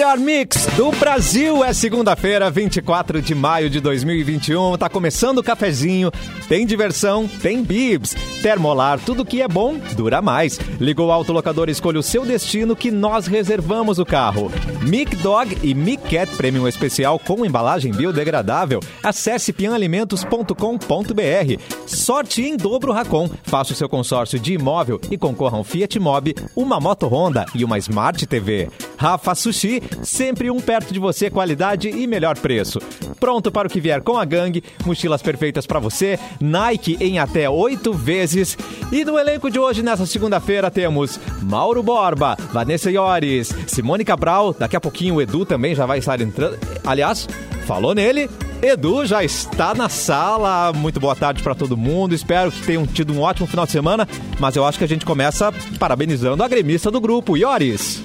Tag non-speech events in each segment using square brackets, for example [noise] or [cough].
melhor mix do Brasil. É segunda-feira, 24 de maio de 2021. Tá começando o cafezinho. Tem diversão, tem bibs. Termolar, tudo que é bom dura mais. Ligou o autolocador escolha o seu destino que nós reservamos o carro. Mic Dog e Mic Cat Premium Especial com embalagem biodegradável. Acesse pianalimentos.com.br. Sorte em dobro Racon. Faça o seu consórcio de imóvel e concorra um Fiat Mobi, uma moto Honda e uma Smart TV. Rafa Sushi, sempre um perto de você, qualidade e melhor preço. Pronto para o que vier com a gangue, mochilas perfeitas para você, Nike em até oito vezes. E no elenco de hoje, nessa segunda-feira, temos Mauro Borba, Vanessa Iores, Simone Cabral, daqui a pouquinho o Edu também já vai estar entrando. Aliás, falou nele, Edu já está na sala. Muito boa tarde para todo mundo. Espero que tenham tido um ótimo final de semana. Mas eu acho que a gente começa parabenizando a gremista do grupo, Iores.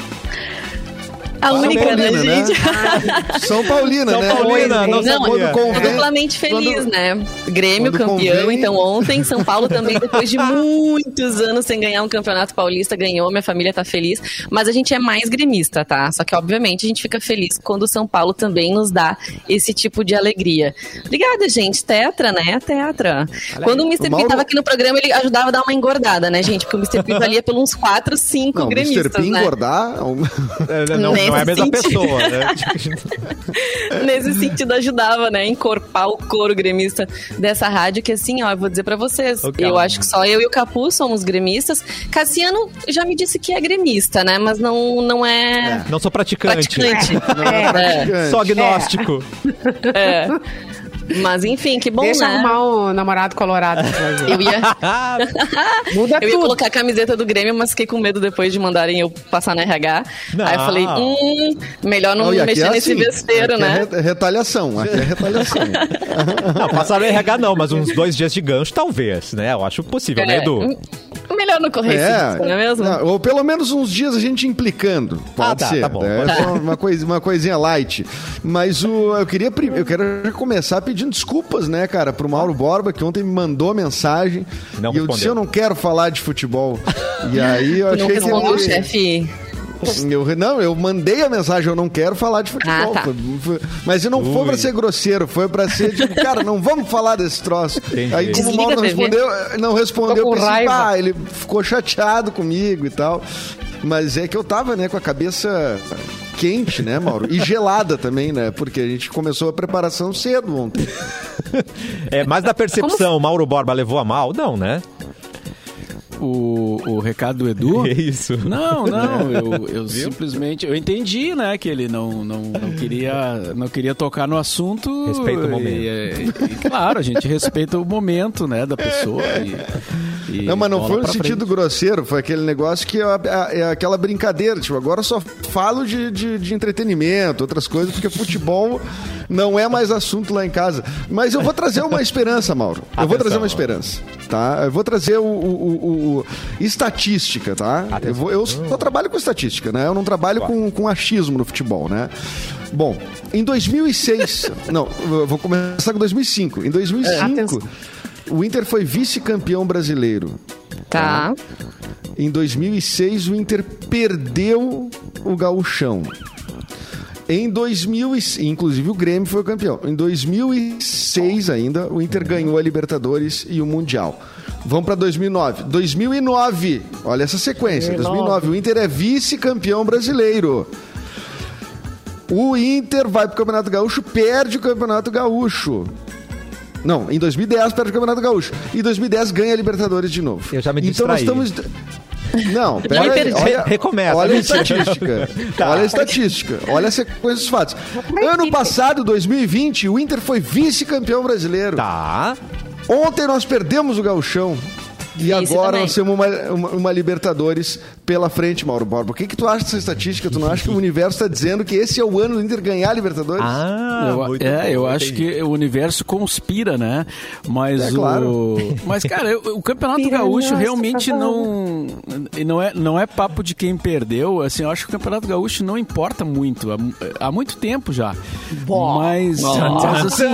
A única, né, gente? Né? [laughs] São Paulina, São né? Paulina, não, Não, sabia. é duplamente feliz, quando- né? Grêmio quando campeão, convém- então ontem São Paulo também, depois de [laughs] muitos anos sem ganhar um campeonato paulista, ganhou, minha família tá feliz, mas a gente é mais gremista, tá? Só que obviamente a gente fica feliz quando o São Paulo também nos dá esse tipo de alegria. Obrigada, gente. Tetra, né? Tetra. Quando o Mr. O Mauro- P tava aqui no programa, ele ajudava a dar uma engordada, né, gente? Porque o Mr. P valia por uns 4, 5 Não, Mr. gremistas, P né? engordar... É, não, não é a Nesse mesma sentido. pessoa, né? [laughs] Nesse sentido, ajudava, né? Encorpar o couro gremista dessa rádio, que assim, ó, eu vou dizer pra vocês, Ô, eu calma. acho que só eu e o Capu somos gremistas. Cassiano já me disse que é gremista, né? Mas não, não é, Não sou praticante. praticante. [laughs] é praticante. Só agnóstico. É. [laughs] Mas enfim, que bom, Deixa né? arrumar um namorado colorado. [laughs] Eu ia, [laughs] Muda eu ia tudo. colocar a camiseta do Grêmio, mas fiquei com medo depois de mandarem eu passar no RH. Não. Aí eu falei, hum, melhor não Não, mexer é nesse assim, besteiro, aqui né? É re- retaliação, aqui é retaliação. [laughs] Não, passaram RH não, mas uns dois dias de gancho talvez, né? Eu acho possível, né, É, Edu? hum, Melhor não correr esse risco, não é mesmo? não, ou pelo menos uns dias a gente implicando. Pode Ah, tá, ser. tá bom, né? pode Só uma, coisa, uma coisinha light. Mas o, eu queria eu quero começar pedindo desculpas, né, cara, pro Mauro Borba, que ontem me mandou mensagem. Não e eu respondeu. disse, eu não quero falar de futebol. E aí eu Tu não achei que respondeu, ele... chefe. Eu, não, eu mandei a mensagem, eu não quero falar de futebol. Ah, tá. Foi- foi- mas não foi Ui. pra ser grosseiro, foi pra ser tipo, cara, não vamos falar desse troço. Entendi. Aí como o Mauro não respondeu, não respondeu, pensei, raiva. ah, ele ficou chateado comigo e tal. Mas é que eu tava, né, com a cabeça quente, né, Mauro? E gelada também, né? Porque a gente começou a preparação cedo ontem. É, mas da percepção, Mauro Borba levou a mal? Não, né? O, o recado do Edu. [laughs] É isso. Não, não, eu, eu simplesmente eu entendi, né, que ele não, não, não queria não queria tocar no assunto. Respeita o momento. E, é, e, claro, a gente respeita o momento, né, da pessoa. E, e Não, mas não foi no sentido frente. grosseiro, foi aquele negócio que é, é- é aquela brincadeira. Tipo, agora eu só falo de, de, de entretenimento, outras coisas, porque futebol não é mais assunto lá em casa. Mas eu vou trazer uma esperança, Mauro. Eu vou Atenção, trazer uma esperança, tá? Eu vou trazer o, o- o- o- estatística, tá? Eu, vou- eu só trabalho com estatística, né? Eu não trabalho com, com achismo no futebol, né? Bom, em 2006... [laughs] não, eu vou começar com 2005. Em 2005... Atenção. O Inter foi vice-campeão brasileiro. Tá. Em 2006, o Inter perdeu o gauchão. Em 2000, e- inclusive o Grêmio foi o campeão. Em 2006 ainda, o Inter ganhou a Libertadores e o Mundial. Vamos para 2009. 2009, olha essa sequência. 2009, o Inter é vice-campeão brasileiro. O Inter vai pro Campeonato Gaúcho, perde o Campeonato Gaúcho. Não, em 2010 perde o Campeonato Gaúcho. E em 2010 ganha a Libertadores de novo. Eu já me Então nós distraí. estamos... Não, pera aí, perdi. olha, Recomeça. olha a estatística. [laughs] Tá. Olha a estatística. Olha a sequência dos fatos. Ano passado, 2020, o Inter foi vice-campeão brasileiro. Tá. Ontem nós perdemos o gauchão. E agora também. nós temos uma, uma, uma Libertadores pela frente, Mauro Borba. O que, que tu acha dessa estatística? Tu não acha que o universo está dizendo que esse é o ano do Inter ganhar a Libertadores? Ah, Eu- muito é, bom, eu acho que o universo conspira, né? Mas É, o. claro. Mas, cara, eu- o Campeonato Gaúcho realmente não. e Não é, não é papo de quem perdeu. Assim, eu acho que o Campeonato Gaúcho não importa muito. Há, há muito tempo já. Mas, mas assim.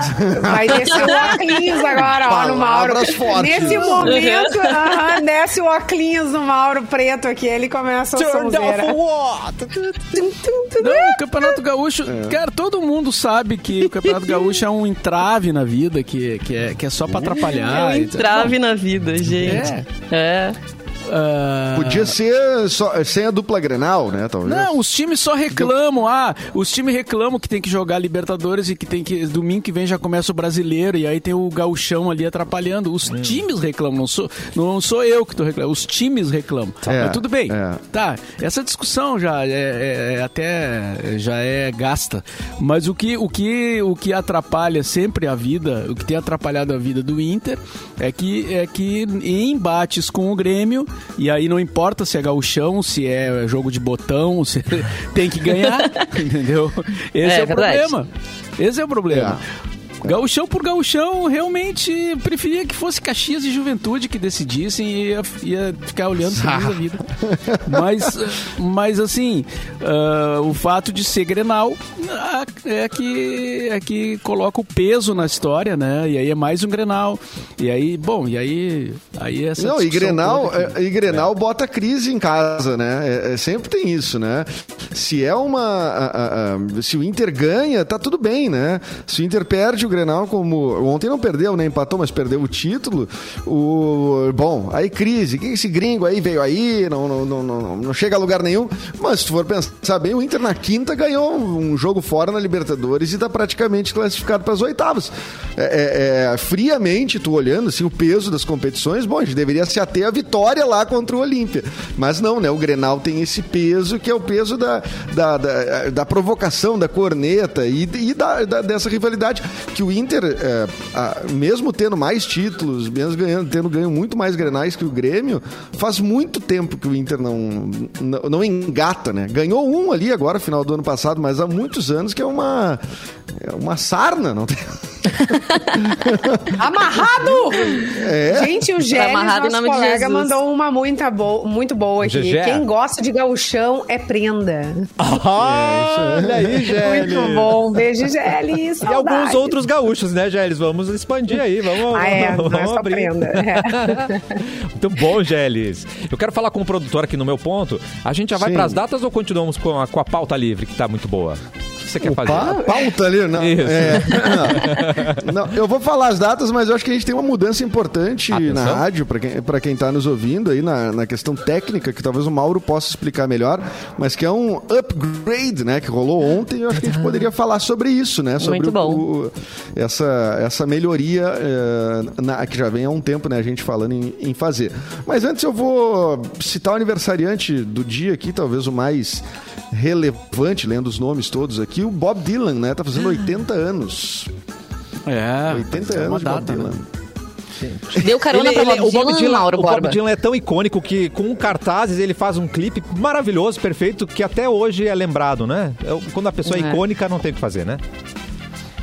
[laughs] Vai descer o óculos agora, ó, no Mauro. Fortes. Nesse momento, [laughs] aham, desce o óculos no Mauro preto aqui, ele começa a sonzeira. Não, o Campeonato Gaúcho, cara, todo mundo sabe que o Campeonato [laughs] Gaúcho é um entrave na vida, que, que, é, que é só pra É atrapalhar. um e- entrave na vida, gente. É. Ah, Podia ser só, sem a dupla Grenal, né? Talvez. Não, os times só reclamam. Ah, os times reclamam que tem que jogar Libertadores e que tem que. Domingo que vem já começa o brasileiro e aí tem o gauchão ali atrapalhando. Os times reclamam, não sou, não sou eu que tô reclamando. Os times reclamam. É, Mas tudo bem. é. Tá, essa discussão já é, é- é até já é gasta. Mas o que, o, que, o que atrapalha sempre a vida, o que tem atrapalhado a vida do Inter é que, é que em embates com o Grêmio, e aí não importa se é gauchão, se é jogo de botão, [laughs] se tem que ganhar, [laughs] entendeu? Esse É é, o verdade. problema. Esse é o problema. Gauchão por gauchão, realmente preferia que fosse Caxias e Juventude que decidissem e ia, ia ficar olhando [laughs] feliz a vida. Mas, mas assim, ah, o fato de ser Grenal ah, é que, é que coloca o peso na história, né? E aí é mais um Grenal. E aí, bom, e aí, aí essa Não, e Grenal, que- é, e Grenal bota crise em casa, né? É, é, sempre tem isso, né? Se é uma. a- a- a- se o Inter ganha, tá tudo bem, né? Se o Inter perde o Grenal, como. Ontem não perdeu, né? Empatou, mas perdeu o título. O, bom, aí crise. Quem esse gringo aí veio aí, não, não, não, não, não chega a lugar nenhum. Mas se tu for pensar bem, o Inter na quinta ganhou um jogo fora na Libertadores e tá praticamente classificado para as oitavas. É, é, é, friamente, tu olhando assim, o peso das competições, bom, a gente deveria se ater à vitória lá contra o Olímpia. Mas não, né? O Grenal tem esse peso que é o peso da, da, da, da provocação, da corneta e, e da, da- dessa rivalidade que o Inter, é, a- mesmo tendo mais títulos, mesmo ganhando, tendo ganho muito mais Grenais que o Grêmio, faz muito tempo que o Inter não, não, não engata, né? Ganhou um ali agora, final do ano passado, mas há muitos anos que é uma, é uma sarna, não tem... [laughs] Amarrado! É. Gente, o Gélis, amarrado nosso nome de colega, Jesus. mandou uma muito, bo muito boa aqui. Gegé. Quem gosta de gauchão é prenda. [laughs] Olha aí, Gélis. Muito bom. Beijo, Gélis. E alguns outros gaúchos, né, Gélis? Vamos expandir aí, vamos, Ah, é, vamos, não é só abrir. prenda. É. [laughs] Muito bom, Gélis. Eu quero falar com o produtor aqui no meu ponto. A gente já vai Sim. pras datas ou continuamos com a, com a pauta livre, que tá muito boa? Que você quer fazer? Pa- pauta ali, não. Isso. É, [laughs] não. Não, eu vou falar as datas, mas eu acho que a gente tem uma mudança importante Atenção. na rádio, para quem, pra quem tá nos ouvindo aí, na, na questão técnica, que talvez o Mauro possa explicar melhor, mas que é um upgrade, né, que rolou ontem, eu acho que a gente poderia falar sobre isso, né, sobre Muito bom. o- essa, essa melhoria eh, na- que já vem há um tempo, né, a gente falando em, em fazer. Mas antes eu vou citar o aniversariante do dia aqui, talvez o mais relevante, lendo os nomes todos aqui, o Bob Dylan, né, tá fazendo 80 anos. É, 80 é anos de Bob data, Dylan. né? Deu carona pra Bob o Bob Dylan, Dylan, o Bob. Dylan é tão icônico que com cartazes ele faz um clipe maravilhoso, perfeito, que até hoje é lembrado, né? É, Quando a pessoa é É. icônica, não tem o que fazer, né?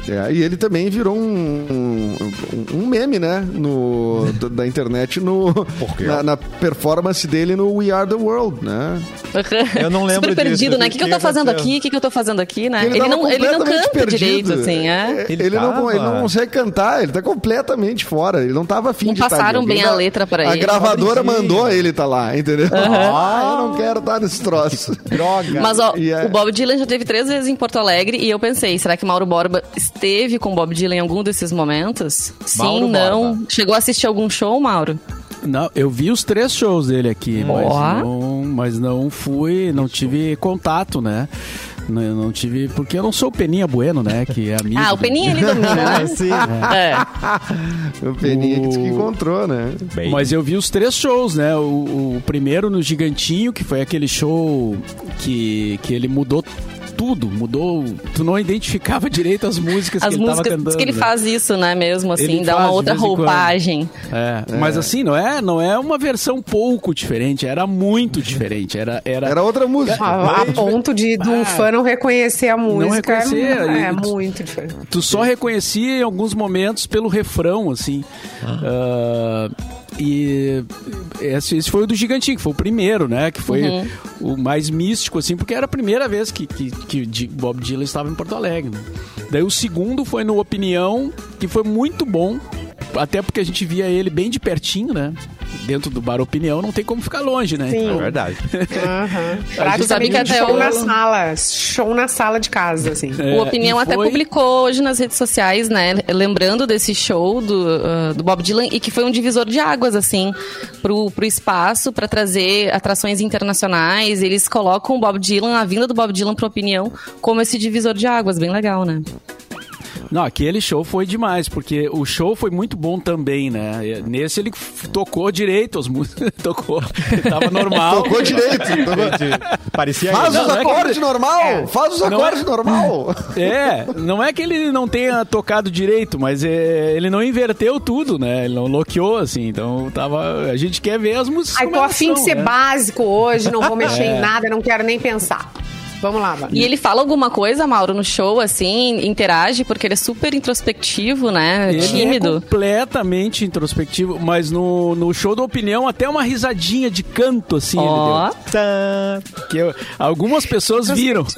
É, e ele também virou um, um, um meme, né? No, da- da internet no, Por quê? na, na performance dele no We Are the World, né? [laughs] Eu não lembro Super perdido, disso. né? O que, que eu tô fazendo aqui? O que, que eu tô fazendo aqui, né? Ele, tava não, ele não canta direito, assim, é? Ele, Ele não, ele não consegue cantar, ele tá completamente fora. Ele não tava afim Não de estar passaram ali. bem a letra pra A ele. gravadora Pobrezinho. mandou ele tá lá, entendeu? Ah, eu não quero estar nesse troço. [laughs] Droga. Mas, ó, E é- o Bob Dylan já teve três vezes em Porto Alegre e eu pensei, será que Mauro Borba esteve com o Bob Dylan em algum desses momentos? Sim, Mauro não. Borba. Chegou a assistir algum show, Mauro? Não, eu vi os três shows dele aqui, mas não, mas não fui, não tive contato, né? Não, não tive, porque eu não sou o Peninha Bueno, né? Que é amigo. Ah, o Peninha ele domina, né? [laughs] Sim. É. [laughs] O Peninha que disse que O- encontrou, né? Bem, Mas eu vi os três shows, né? O, o primeiro no Gigantinho, que foi aquele show que, que ele mudou tudo, mudou. Tu não identificava direito as músicas As que ele tava músicas, cantando. diz que ele né? faz isso, né, mesmo, assim, Ele dá faz uma outra roupagem. É, mas assim, não é, não é uma versão pouco diferente, era muito diferente. Era, era, Era outra música. A, a ponto de, de um fã não reconhecer a música. reconhecer, é e- muito diferente. Tu só reconhecia em alguns momentos pelo refrão, assim. Ah, e esse, esse foi o do Gigantinho, que foi o primeiro, né? Que foi o mais místico, assim, porque era a primeira vez que, que, que Bob Dylan estava em Porto Alegre. né? Daí o segundo foi no Opinião, que foi muito bom, até porque a gente via ele bem de pertinho, né? Dentro do bar Opinião não tem como ficar longe, né? Sim. É verdade. [laughs] Que Praticamente até show o- na sala. Show na sala de casa, assim. É, O Opinião e até foi- publicou hoje nas redes sociais, né? Lembrando desse show do, ah, do Bob Dylan e que foi um divisor de águas, assim, pro, pro espaço, para trazer atrações internacionais. Eles colocam o Bob Dylan, a vinda do Bob Dylan pro Opinião, como esse divisor de águas. Bem legal, né? Não, aquele show foi demais, porque o show foi muito bom também, né? Nesse ele tocou direito as músicas, [laughs] tocou, tava normal. Tocou direito. [laughs] Parecia Faz ele. os Não, não é que- acordes normal. Faz os Não é- acordes normal. [laughs] É, não é que ele não tenha tocado direito, mas é, ele não inverteu tudo, né? Ele não loqueou, assim, então tava... A gente quer ver as músicas Ai, como tô afim de ser né? básico hoje, não vou mexer em nada, não quero nem pensar. Vamos lá, Bárbara. E ele fala alguma coisa, Mauro, no show, assim, interage, porque ele é super introspectivo, né? Ele é Tímido. completamente introspectivo, mas no, no show da opinião até uma risadinha de canto, assim, deu. Que eu- algumas pessoas viram. [laughs]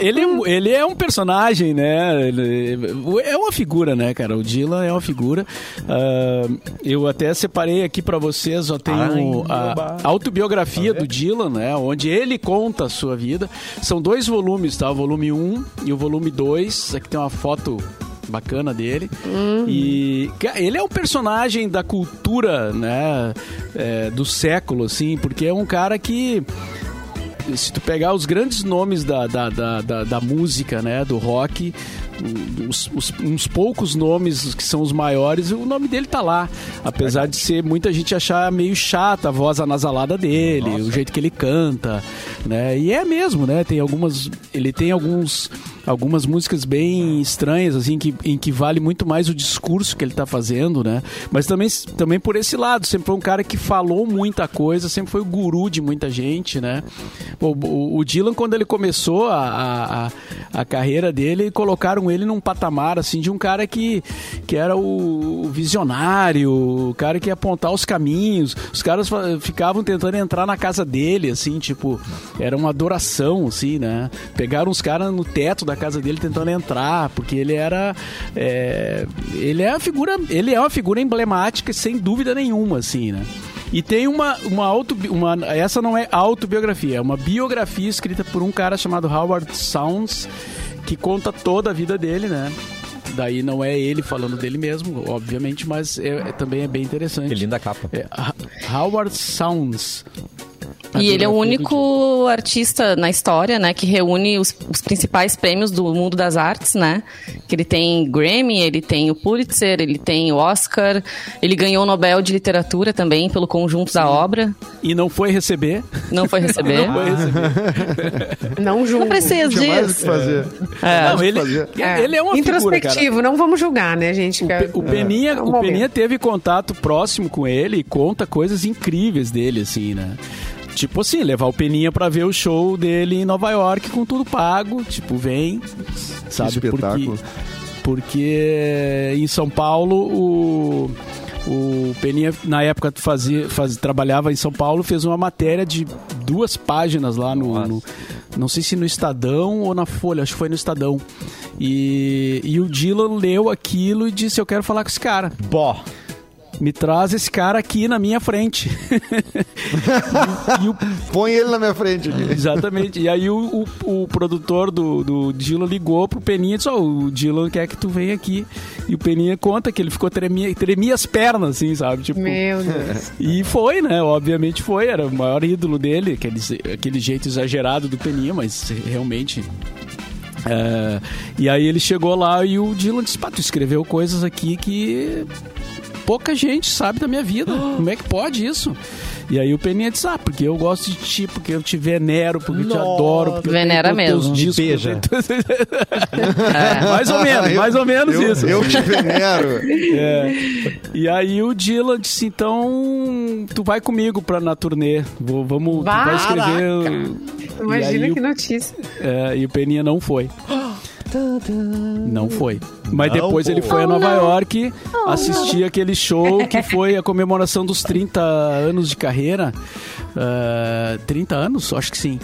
Ele, ele é um personagem, né? Ele- é uma figura, né, cara? O Dylan é uma figura. Ah, eu até separei aqui pra vocês, ó, tem o- a autobiografia do Dylan, né? Onde ele conta a sua vida. São dois volumes, tá? O volume 1 e o volume 2. Aqui tem uma foto bacana dele. E cara, ele é um personagem da cultura, né? é, do século, assim, porque é um cara que se tu pegar os grandes nomes da, da, da, da, da música, né, do rock, os, os- uns poucos nomes que são os maiores, o nome dele tá lá. Apesar de ser muita gente achar meio chata a voz anasalada dele, o jeito que ele canta, né? E é mesmo, né? Tem algumas, ele tem alguns algumas músicas bem estranhas assim que, em que vale muito mais o discurso que ele tá fazendo, né? Mas também também por esse lado, sempre foi um cara que falou muita coisa, sempre foi o guru de muita gente, né? O, o- o Dylan, quando ele começou a, a- a carreira dele, colocaram ele num patamar, assim, de um cara que, que era o visionário, o cara que ia apontar os caminhos. Os caras ficavam tentando entrar na casa dele, assim, tipo, era uma adoração, assim, né? Pegaram os caras no teto da casa dele tentando entrar, porque ele era... é, ele é a figura... Ele é uma figura emblemática, sem dúvida nenhuma, assim, né? E tem uma, uma auto uma essa não é autobiografia, é uma biografia escrita por um cara chamado Howard Sounds, que conta toda a vida dele, né? Daí não é ele falando dele mesmo, obviamente, mas é- é- também é bem interessante. Que linda capa. É, Howard Sounds. A E ele é o único artista na história, né, que reúne os, os principais prêmios do mundo das artes, né? Que ele tem Grammy, ele tem o Pulitzer, ele tem o Oscar, ele ganhou o Nobel de Literatura também pelo conjunto da obra. E não foi receber. Não foi receber. [laughs] Não foi receber. Não julgo. Não precisa mais o disso. que fazer. É. Não, ele, fazer. ele é uma figura, cara. Introspectivo, não vamos julgar, né, gente? O, o Peninha, É um o. Peninha teve contato próximo com ele e conta coisas incríveis dele, assim, né? Tipo assim, levar o Peninha pra ver o show dele em Nova York com tudo pago. Tipo, vem, sabe? espetáculo. Porque, porque em São Paulo o... O Peninha, na época, fazia, faz, trabalhava em São Paulo, fez uma matéria de duas páginas lá no, no- Não sei se no Estadão ou na Folha, acho que foi no Estadão. E, e o Dylan leu aquilo e disse: Eu quero falar com esse cara. Bó. Me traz esse cara aqui na minha frente. [laughs] e, o, Põe ele na minha frente aqui. exatamente. E aí o, o, o produtor do, do Dylan ligou pro Peninha e disse: Ó, o Dylan quer que tu venha aqui. E o Peninha conta que ele ficou tremia, tremia as pernas, assim, sabe? Tipo, Meu Deus. [laughs] e foi, né? Obviamente foi. Era o maior ídolo dele, aquele, aquele jeito exagerado do Peninha, mas realmente. é, e aí ele chegou lá e o Dylan disse: Pá, tu escreveu coisas aqui que pouca gente sabe da minha vida. Como é que pode isso? E aí o Peninha disse: Ah, porque eu gosto de ti, porque eu te venero, porque eu te adoro. Porque eu tenho Venera teus mesmo. discos, Me beija. É, [laughs] mais ou menos, Eu- mais ou menos eu, isso. Eu te venero. É. E aí o Dylan disse, então tu vai comigo pra, na turnê. Vou, vamos, tu vai escrever. Imagina aí que o- notícia. É, e o Peninha não foi. [gasps] Não foi. Mas Não, depois pô. ele foi a Nova York assistir aquele show que foi a comemoração dos 30 anos de carreira. Ah, 30 anos? Acho que sim.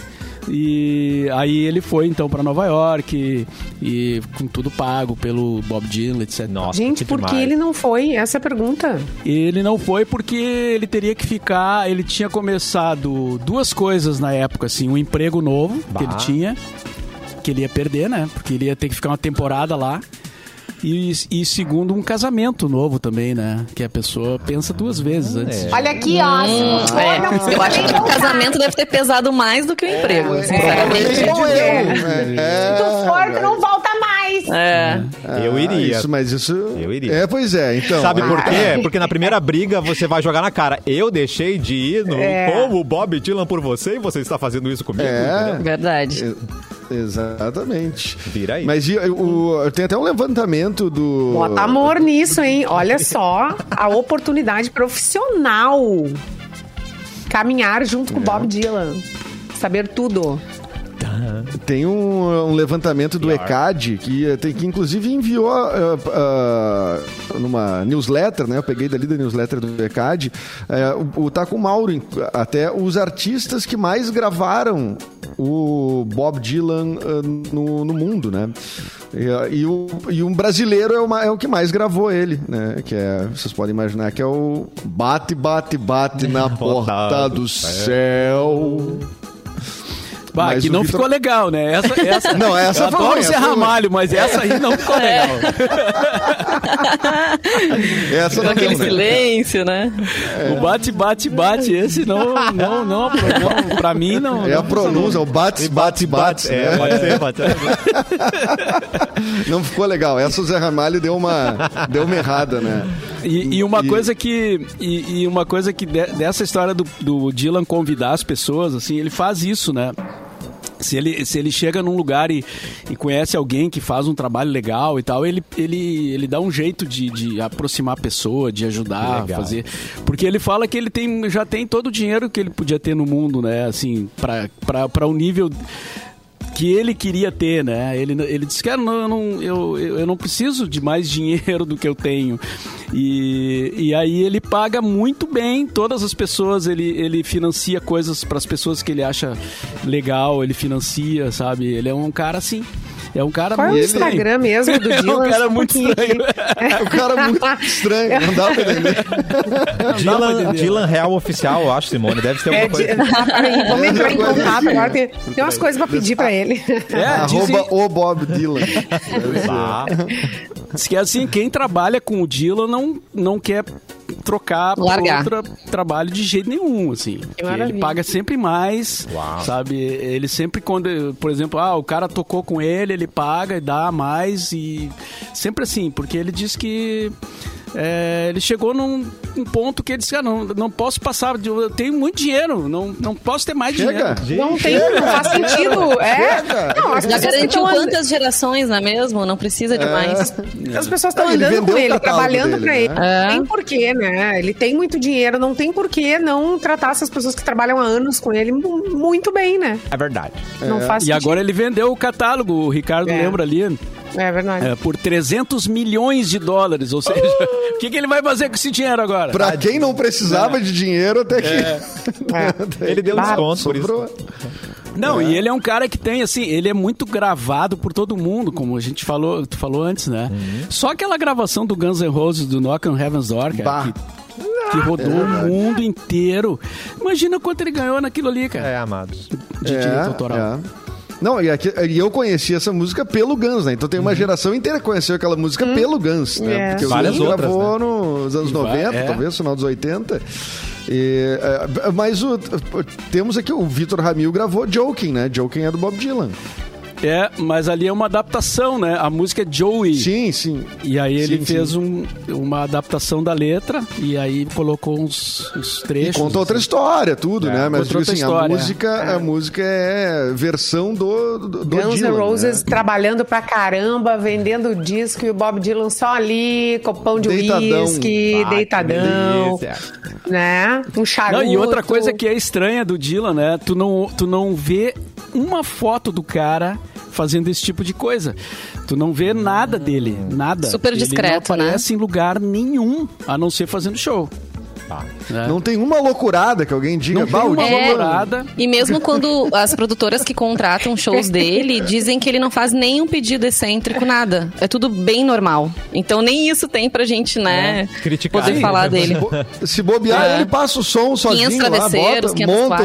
E aí ele foi então para Nova York e, e com tudo pago pelo Bob Dylan, etc. Nossa, Gente, que por que demais. ele não foi? Essa é a pergunta. Ele não foi porque ele teria que ficar. Ele tinha começado duas coisas na época, assim, um emprego novo que Bah. ele tinha, que ele ia perder, né? Porque ele ia ter que ficar uma temporada lá. E, e segundo, um casamento novo também, né? Que a pessoa pensa duas vezes antes. de- Olha aqui, ó. se não for, É, eu acho que o casamento deve ter pesado mais do que o emprego, sinceramente. Provavelmente eu. Se tu for, tu não volta mais. É. Eu Ah, iria. Isso, mas isso. Eu iria. É, pois é. Então. Sabe por ah, quê? Porque na primeira briga você vai jogar na cara. Eu deixei de ir no É. como o Bob Dylan por você e você está fazendo isso comigo. É. entendeu? Verdade. e- Exatamente. Vira aí. Mas o, tem até um levantamento do. Bota amor nisso, hein? Olha só a oportunidade profissional. Caminhar junto com o Bob Dylan. Saber tudo. Tem um, um levantamento do ECAD que, eh, tem, que inclusive enviou ah, ah, numa newsletter, né? Eu peguei dali da newsletter do ECAD. eh, o, o tá com o Mauro, até os artistas que mais gravaram o Bob Dylan no, no mundo, né? E, e o, e um brasileiro é é o que mais gravou ele, né? Que é, vocês podem imaginar que é o Bate, Bate, Bate na [laughs] porta do céu. Bah, Mas que não Vitor- ficou legal, né? Essa, [laughs] essa, Não, essa eu foi adoro ruim, Ramalho, mas essa aí não ficou É. legal. [laughs] Essa Com não aquele deu, né? silêncio, né? O bate, bate, bate, esse não, não, não, não pra mim não. É a não pronúncia, o bate, bate, bate. É, né? pode ser, pode ser. [laughs] Não ficou legal. Essa o Zé Ramalho deu uma, deu uma errada, né? E, e uma E- coisa que e, e uma coisa que de- dessa história do, do Dylan convidar as pessoas, assim, ele faz isso, né? Se ele, se ele chega num lugar e, e conhece alguém que faz um trabalho legal e tal, ele, ele, ele dá um jeito de, de aproximar a pessoa, de ajudar a Legal. fazer. Porque ele fala que ele tem, já tem todo o dinheiro que ele podia ter no mundo, né? Assim, para o nível que ele queria ter, né? Ele, ele disse, cara, não, eu, não, eu eu não preciso de mais dinheiro do que eu tenho. E, e aí ele paga muito bem todas as pessoas, ele, ele financia coisas para as pessoas que ele acha legal, ele financia, sabe? Ele é um cara assim. É um cara Qual é o muito Instagram mesmo do [laughs] É um Dylan? cara um muito estranho. O cara é muito estranho, não dá pra entender. Dylan, Dylan Real Oficial, eu acho, Simone. Deve ter É, alguma de- coisa. vamos [laughs] entrar em contato agora. Tem, tem umas coisas pra pedir pra ele. É, Arroba o Bob Dylan. Ah, diz que assim, quem trabalha com o Dylan não, não quer trocar por outro trabalho de jeito nenhum, assim. Ele paga sempre mais, Uau. sabe? Ele sempre quando, por exemplo, ah, o cara tocou com ele, ele paga e dá mais e sempre assim, porque ele diz que é, ele chegou num, um ponto que ele disse, ah, não, não posso passar, de- eu tenho muito dinheiro, não, não posso ter mais Chega. dinheiro. Não tem, não faz sentido. É. Não, as Já garantiu quantas gerações, não é mesmo? Não precisa de mais. As pessoas estão andando com ele, trabalhando dele, pra né? ele. É. Tem porquê, né? Ele tem muito dinheiro, não tem porquê não tratar essas pessoas que trabalham há anos com ele mu- muito bem, né? é verdade. Não faz E sentido. agora ele vendeu o catálogo, o Ricardo É. lembra ali, É verdade. é, por 300 milhões de dólares, ou seja, [laughs] o que, que ele vai fazer com esse dinheiro agora? Pra quem não precisava de dinheiro, até que. É. [laughs] Ele deu Bah, desconto por isso. Não, e ele é um cara que tem, assim, ele é muito gravado por todo mundo, como a gente falou, tu falou antes, né? Só aquela gravação do Guns N' Roses do Knock on Heaven's Door, cara, Bah. que, que rodou o mundo inteiro. Imagina quanto ele ganhou naquilo ali, cara, É, amados. de direito autoral. é. Não, e, aqui- e eu conheci essa música pelo Guns, né? Então tem uma geração inteira que conheceu aquela música pelo Guns, né? É. Porque Várias o Guns outras, gravou nos anos E vai- 90, é. talvez, final dos 80. E, é, mas o- temos aqui, o Vitor Ramil gravou Joking, né? Joking é do Bob Dylan. É, mas ali é uma adaptação, né? A música é Joey. Sim, sim. E aí ele Sim, fez Um, uma adaptação da letra e aí colocou uns, uns E trechos. conta outra história, tudo, É, né? Mas digo assim, história, a música, a música é versão do, do, do Guns N' Dylan, Roses né? trabalhando pra caramba, vendendo disco e o Bob Dylan só ali, copão de uísque, Ah, que deitadão, delícia. né? Um charuto. Não, e outra coisa que é estranha do Dylan, né? Tu não, tu não vê uma foto do cara fazendo esse tipo de coisa. Tu não vê nada dele, nada. Super Ele discreto, não né? aparece em lugar nenhum, a não ser fazendo show. Tá. Né? Não tem uma loucurada que alguém diga, Não tem "Bah, o uma Dylan- loucurada. E mesmo quando as produtoras que contratam shows dele dizem que ele não faz nenhum pedido excêntrico, nada. É tudo bem normal. Então nem isso tem pra gente, né, Criticar. poder falar dele. Se bobear, É. ele passa o som sozinho 500 lá, bota, 500 monta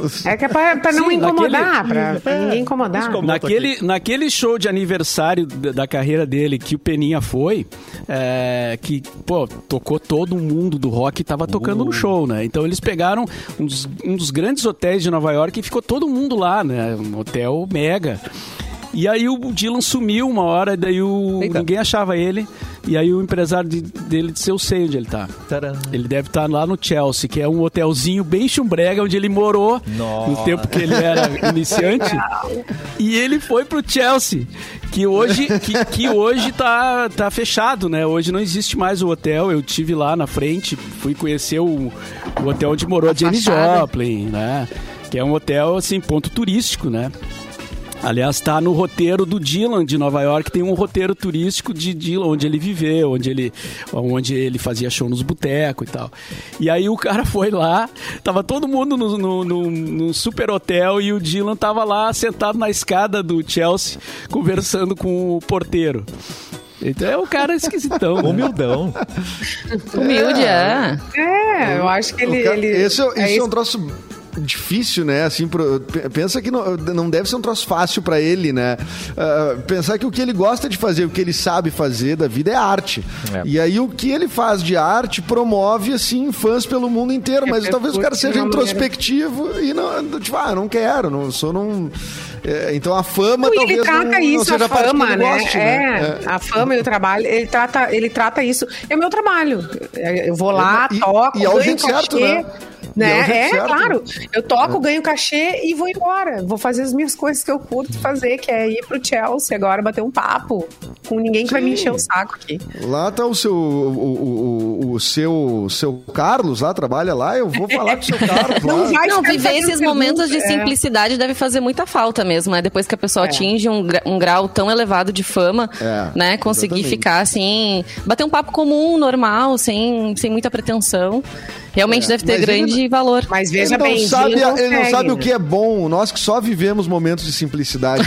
os... É que é pra, pra não Sim, incomodar, pra, pra ninguém incomodar. Como- Naquele, naquele show de aniversário da, carreira dele que o Peninha foi, é, que, pô, tocou todo mundo do rock e tava tocando no show, né? Então eles pegaram um dos, um dos grandes hotéis de Nova York e ficou todo mundo lá, né? Um hotel mega. E aí o Dylan sumiu uma hora, daí o, Eita. ninguém achava ele. E aí o empresário de- dele disse, eu sei onde ele tá. Tcharam. Ele deve estar lá no Chelsea, que é um hotelzinho bem chumbrega, onde ele morou Nossa. no tempo que ele era [laughs] iniciante. e ele foi pro Chelsea, que hoje, que, que hoje tá, tá fechado, né? Hoje não existe mais o hotel. Eu tive lá na frente, fui conhecer o, o hotel onde morou a, Janis. Joplin, né? Que é um hotel, assim, ponto turístico, né? Aliás, está no roteiro do Dylan de Nova York, tem um roteiro turístico de Dylan, onde ele viveu, onde ele, onde ele fazia show nos botecos e tal. E aí o cara [laughs] foi lá, tava todo mundo no, no, no- no super hotel e o Dylan tava lá sentado na escada do Chelsea, conversando com o porteiro. Então é o cara esquisitão. né? Humildão. Humilde, é. É, eu acho que ele. Cara- ele esse, é, é isso é um troço difícil, né? Assim, pro- pe- pensa que não, não deve ser um troço fácil pra ele, né? Ah, pensar que o que ele gosta de fazer, o que ele sabe fazer da vida é arte. É. E aí o que ele faz de arte promove, assim, fãs pelo mundo inteiro. Mas É, talvez o cara seja maneira- introspectivo e não, tipo, ah, não quero, não sou não. É, então a fama Não, e talvez ele trata não, não isso, seja a parte que fama, ele né? goste, é, a fama e o trabalho, ele trata, ele trata isso. É o meu trabalho. Eu vou lá, E- toco, e é o ganho jeito certo, né? Né? É jeito É, certo. claro. Eu toco, ganho cachê e vou embora. Vou fazer as minhas coisas que eu curto fazer, que é ir pro Chelsea agora, bater um papo com ninguém que vai me Sim. encher o saco aqui. Lá tá o seu o, o, o, o seu seu Carlos lá trabalha lá, eu vou falar com o seu [laughs] Carlos lá. Não vai Não, viver esses momentos de é. simplicidade deve fazer muita falta mesmo, né? Depois que a pessoa É. atinge um, um grau tão elevado de fama, É, né? Conseguir exatamente. ficar assim, bater um papo comum, normal, sem, sem muita pretensão. Realmente deve ter É, mas ele grande valor. Mas Ele veja não, bem, sabe, Dylan ele não consegue, sabe o que é bom. Nós que só vivemos momentos de simplicidade.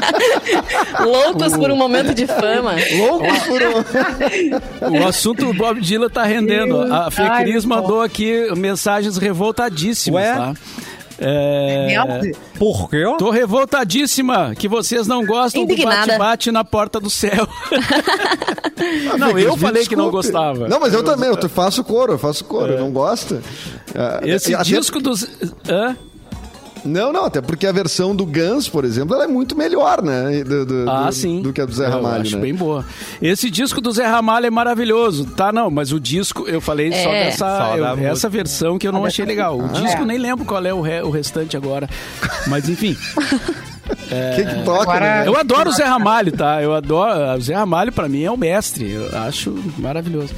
[laughs] Loucos por um momento de fama. [laughs] Loucos por um... O assunto do Bob Dylan tá rendendo. A Fê Ai, Cris meu mandou aqui mensagens revoltadíssimas, Ué? tá? É... Por quê? Tô revoltadíssima que vocês não gostam Indignada. do bate-bate na porta do céu. [laughs] não, eu Me falei que não desculpe. gostava. Não, mas eu também, eu faço coro, eu faço coro, não gosta? Ah, Esse até- disco dos. Hã? Não, não, até porque a versão do Guns, por exemplo, ela é muito melhor, né? Do, do- Ah, do- sim. Do que a do Zé Eu Ramalho, acho né? bem boa. Esse disco do Zé Ramalho é maravilhoso. Tá, não, mas o disco, eu falei só É. dessa Só eu- da essa versão que eu não achei legal. O disco É. nem lembro qual é o, re- o restante agora. Mas enfim. [laughs] Quem que toca, Agora- né? Eu adoro o Zé Ramalho, tá? Eu adoro. O Zé Ramalho, pra mim, é o mestre. Eu acho maravilhoso.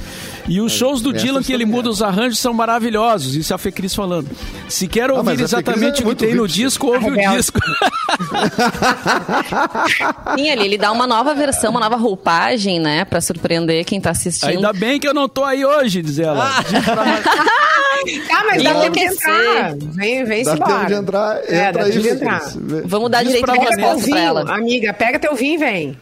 E os shows do mestre Dylan que ele muda é. os arranjos são maravilhosos. Isso é a Fê Cris falando. Se quer ouvir mas a Fê Cris exatamente é o que tem no disco, ouve o disco. [laughs] Sim, ali ele dá uma nova versão, uma nova roupagem, né? Pra surpreender quem tá assistindo. Ainda bem que eu não tô aí hoje, diz ela. Ah, [laughs] mas dá tempo de entrar. Vem, vem Dá embora. tempo de entrar, É, entra dá aí, tempo de entrar. Vamos dar Diz direito pra de resposta pra ela. amiga, pega teu vinho e vem.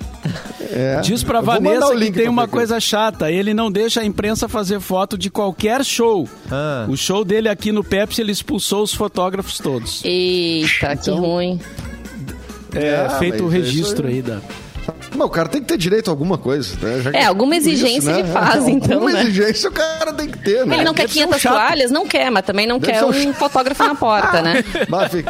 É. Diz pra Vanessa o que tem uma coisa chata. Ele não deixa a imprensa fazer foto de qualquer show. Ah. O show dele aqui no Pepsi, ele expulsou os fotógrafos todos. Eita, que ruim. É, Ah, feito o é registro aí da... Mas o cara tem que ter direito a alguma coisa, né? Já É, alguma por isso, exigência né? ele faz, então, Alguma né? exigência o cara tem que ter, né? Ele não quer deve ser um 500 chato. toalhas? Não quer, mas também não Deve quer um um fotógrafo na porta, né? [laughs] Bah, Fê,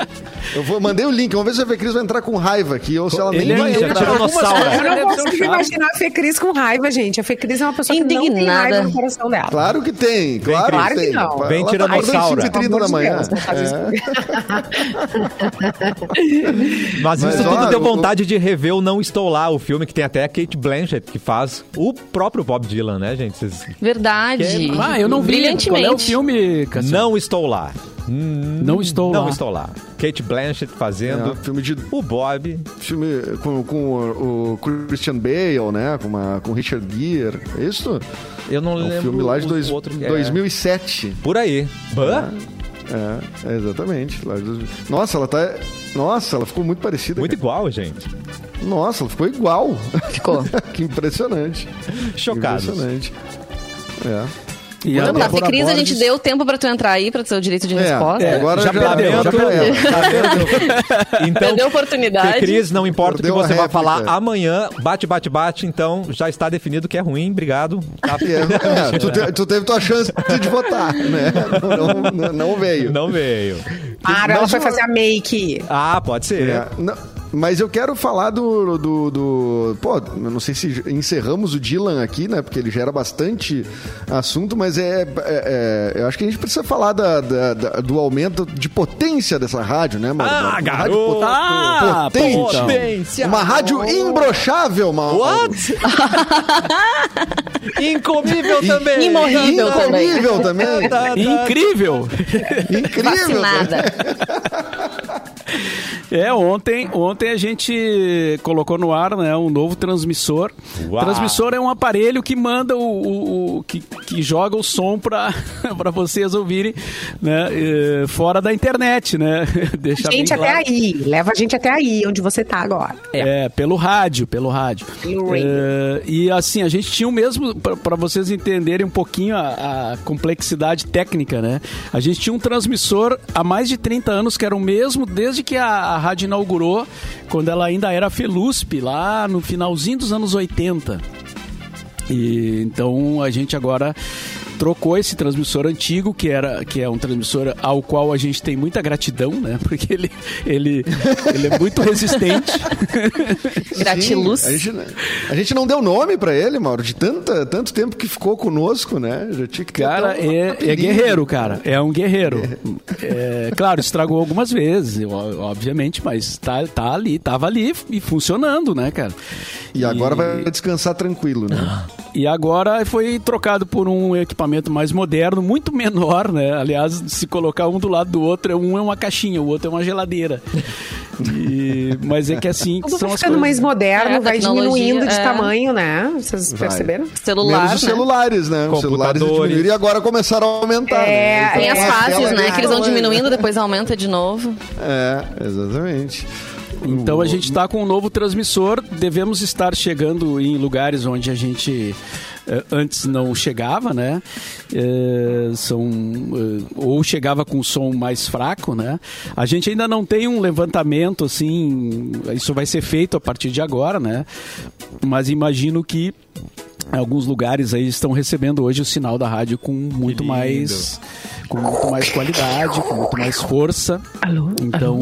eu vou, mandei o link, vamos ver se a Fê Cris vai entrar com raiva aqui, ou se ela Ele nem é- vai entrar. tiranossauro. Eu não deve um consigo imaginar a Fê Cris com raiva, gente. A Fê Cris é uma pessoa que não tem Indignada. raiva no coração dela. Claro que tem, claro, Claro que tem. não. Vem tá tiranossauro. acordando às 5h30 da manhã. Deus, não faz isso. Mas, [laughs] Mas, isso tudo ó, deu vontade de rever o Não Estou Lá, o filme que tem até a Kate Blanchett, que faz o próprio Bob Dylan, né, gente? Vocês- Verdade. Ah, eu não vi. Qual Brilhantemente. é o filme, Cassiano? Não Estou Lá. não estou Não lá. estou lá. Kate Blanchett É, fazendo. filme de O Bob. filme com, com o, o Christian Bale, né? Com, uma, com Richard Gere. É isso? Eu não É um lembro. filme lá de dois, outro que é. 2007. Por aí. Bã? É, é, exatamente. Lá de 2000. Nossa, ela tá. Nossa, ela ficou muito parecida. Muito cara. igual, gente. Nossa, ela ficou igual. Ficou. [laughs] que impressionante. Chocados. Impressionante. É. E Então tá, Cris, a gente Borges- deu tempo pra tu entrar aí, pra ter o direito de É, resposta. é, agora já, já deu, já perdeu. perdeu. [laughs] Então, Perdeu a oportunidade. Cris, não importa Perdeu o que você vai falar amanhã, bate, bate, bate, então já está definido que é ruim, obrigado. Tá- É, tu, te- tu teve tua chance de votar, né? Não, não, não veio. Não veio. Para, ela Mas foi fazer a make. Ah, pode ser. É, não, mas eu quero falar do, do, do- Pô, eu não sei se encerramos o Dylan aqui, né? Porque ele gera bastante assunto, mas é, é- é- eu acho que a gente precisa falar da- da- da- do aumento de potência dessa rádio, né, Mauro? Ah, Uma rádio pot- Ah, potente. Potência! Uma rádio imbrochável, Mauro. What? [laughs] Incomível também. Imorrível também. Incrível também. [laughs] Incrível! Incrível. Vacinada. [laughs] [laughs] É, ontem, ontem a gente colocou no ar né, um novo transmissor. Uau. Transmissor é um aparelho que manda o, o- o- que, que joga o som para [laughs] vocês ouvirem né, eh, fora da internet, né? [laughs] Deixar bem Gente, até claro. aí. Leva a gente até aí, onde você tá agora. É, pelo rádio, pelo rádio. Pelo rádio. É, e assim, a gente tinha o mesmo, para vocês entenderem um pouquinho a, a complexidade técnica, né? A gente tinha um transmissor há mais de 30 anos que era o mesmo desde que a, a rádio inaugurou, quando ela ainda era Felusp, lá no finalzinho dos anos 80. E então a gente agora trocou esse transmissor antigo, que era que é um transmissor ao qual a gente tem muita gratidão, né? Porque ele ele, ele é muito resistente. [laughs] Gratiluz. Sim, a, gente, a gente não deu nome pra ele, Mauro, de tanta, tanto tempo que ficou conosco, né? Já tinha que Cara, um é, é guerreiro, cara. É um guerreiro. É, claro, estragou algumas vezes, obviamente, mas tá, tá ali, tava ali e funcionando, né, cara? E agora vai descansar tranquilo, né? E agora foi trocado por um equipamento mais moderno, muito menor, né? Aliás, se colocar um do lado do outro, um é uma caixinha, o outro é uma geladeira. E- mas é que assim que Tudo são ficando coisas. mais moderno, É, vai diminuindo de é. tamanho, né? Vocês Vai. perceberam? Celular, Menos os né? celulares, né? Os celulares Computadores. diminuíram e agora começaram a aumentar. É, né? Tem as a fases, né? Que eles vão tamanho. diminuindo, depois aumenta de novo. É, exatamente. Então a gente está com um novo transmissor, devemos estar chegando em lugares onde a gente antes não chegava, né? Eh, são eh, ou chegava com som mais fraco, né? A gente ainda não tem um levantamento assim, isso vai ser feito a partir de agora, né? Mas imagino que alguns lugares aí estão recebendo hoje o sinal da rádio com muito mais com muito mais qualidade, com muito mais força. Alô? Então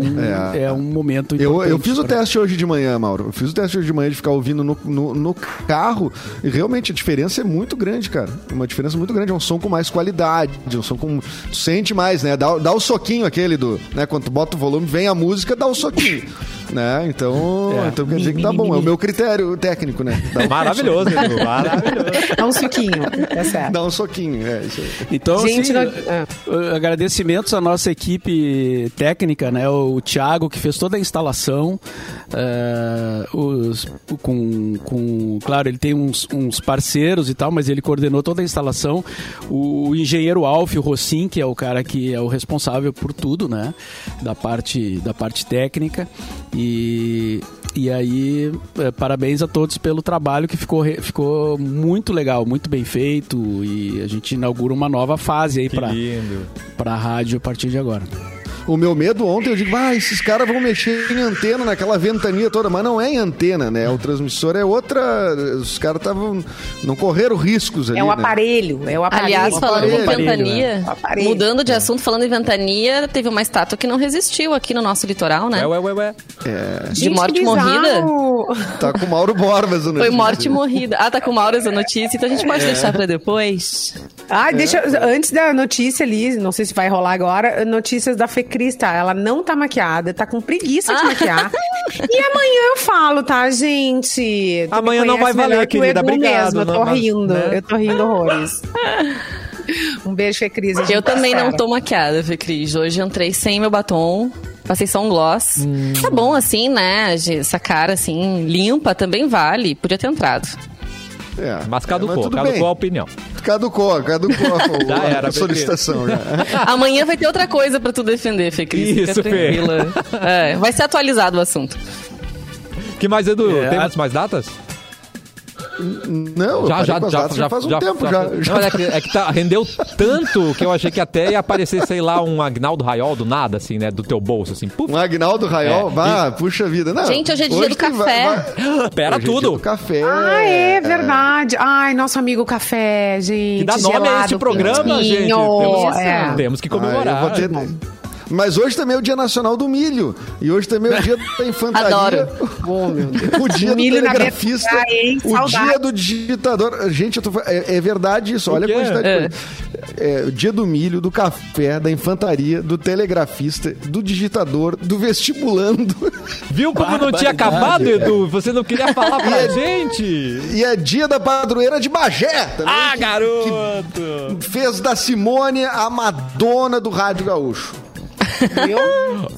É. é, um momento Eu, eu fiz o pra- teste hoje de manhã, Mauro. Eu fiz o teste hoje de manhã de ficar ouvindo no, no, no carro e realmente a diferença é muito grande, cara. Uma diferença muito grande. É um som com mais qualidade, um som com. Tu sente mais, né? Dá, dá o soquinho aquele do. Né? Quando tu bota o volume, vem a música, dá o soquinho. né? Então, É. então quer dizer que tá bom. É o meu critério técnico, né? Dá, [laughs] Maravilhoso, maravilhoso. Dá um suquinho, é certo. dá um soquinho. É, isso aí. Então, Gente, assim, não- ah. uh, agradecimentos à nossa equipe técnica, né? O Thiago, que fez toda a instalação. uh, os- com, com, claro, ele tem uns, uns parceiros e tal, mas ele coordenou toda a instalação. O, engenheiro Alf Rossin, que é o cara que é o responsável por tudo, né? Da parte, da parte técnica. E, e aí, eh, parabéns a todos pelo trabalho que ficou, ficou muito legal, muito bem feito. E a gente inaugura uma nova fase aí para a rádio a partir de agora. O meu medo ontem, eu digo, ah, esses caras vão mexer em antena naquela ventania toda, mas não é em antena, né? O transmissor é outra. Os caras estavam. Não correram riscos ali. É o né? aparelho, é o aparelho. Aliás, falando em aparelho, ventania, O aparelho. mudando de assunto, falando em ventania, teve uma estátua que não resistiu aqui no nosso litoral, né? Ué, ué, ué, ué. É, De Gente, morte morrida? tá com o Mauro Borbas. o Foi morte morrida. Ah, tá com o Mauro essa notícia, então a gente pode deixar pra depois. Ai, deixa, antes da notícia ali, não sei se vai rolar agora, notícias da Fê Cris, tá? Ela não tá maquiada, tá com preguiça de maquiar. E amanhã eu falo, tá, gente? Tu Amanhã não vai valer, que o querida, obrigado, Mesmo, eu tô não- rindo, né? eu tô rindo horrores. Um beijo, Fê Cris. a gente Eu também não tô maquiada, Fê Cris. Hoje entrei sem meu batom. Passei só um gloss. Tá bom assim, né? Essa cara assim, limpa também vale. Podia ter entrado. É. Mas caducou, tudo caducou bem. a opinião. Caducou, caducou [laughs] a, era, a solicitação já. [laughs] Amanhã vai ter outra coisa pra tu defender, Fê Cris. Fica Isso, Fê. tranquila. É, vai ser atualizado o assunto. que mais, Edu? É, Temos mais datas? Não, eu Já, já, já, já, faz um já, tempo já- já. Não, já. é, que, é que tá, rendeu tanto que eu achei que até ia aparecer, sei lá, um Agnaldo Raiol do nada, assim, né? Do teu bolso, assim. Puf, Um Agnaldo Raiol, É, vá, puxa vida. Não, Gente, hoje é dia do tem- café. [gasps] pera hoje é dia tudo. do café. Ah, é verdade. Ai, nosso amigo café, gente. Que dá nome a este programa, gente. Temos, É. temos que Ah, eu comemorar. vou ter- Mas hoje também é o Dia Nacional do Milho. E hoje também é o Dia [laughs] da Infantaria. Adoro. Oh, meu Deus. O dia Milho do telegrafista. O dia do digitador. Gente, eu tô é, é verdade isso. Olha a quantidade É. de coisa. É, o dia do milho, do café, da infantaria, do telegrafista, do digitador, do vestibulando. Viu como não tinha acabado, Edu? Você não queria falar pra gente? E é dia da padroeira de Bagé também. Ah, que- garoto! que fez da Simone a Madonna do Rádio Gaúcho. Viu?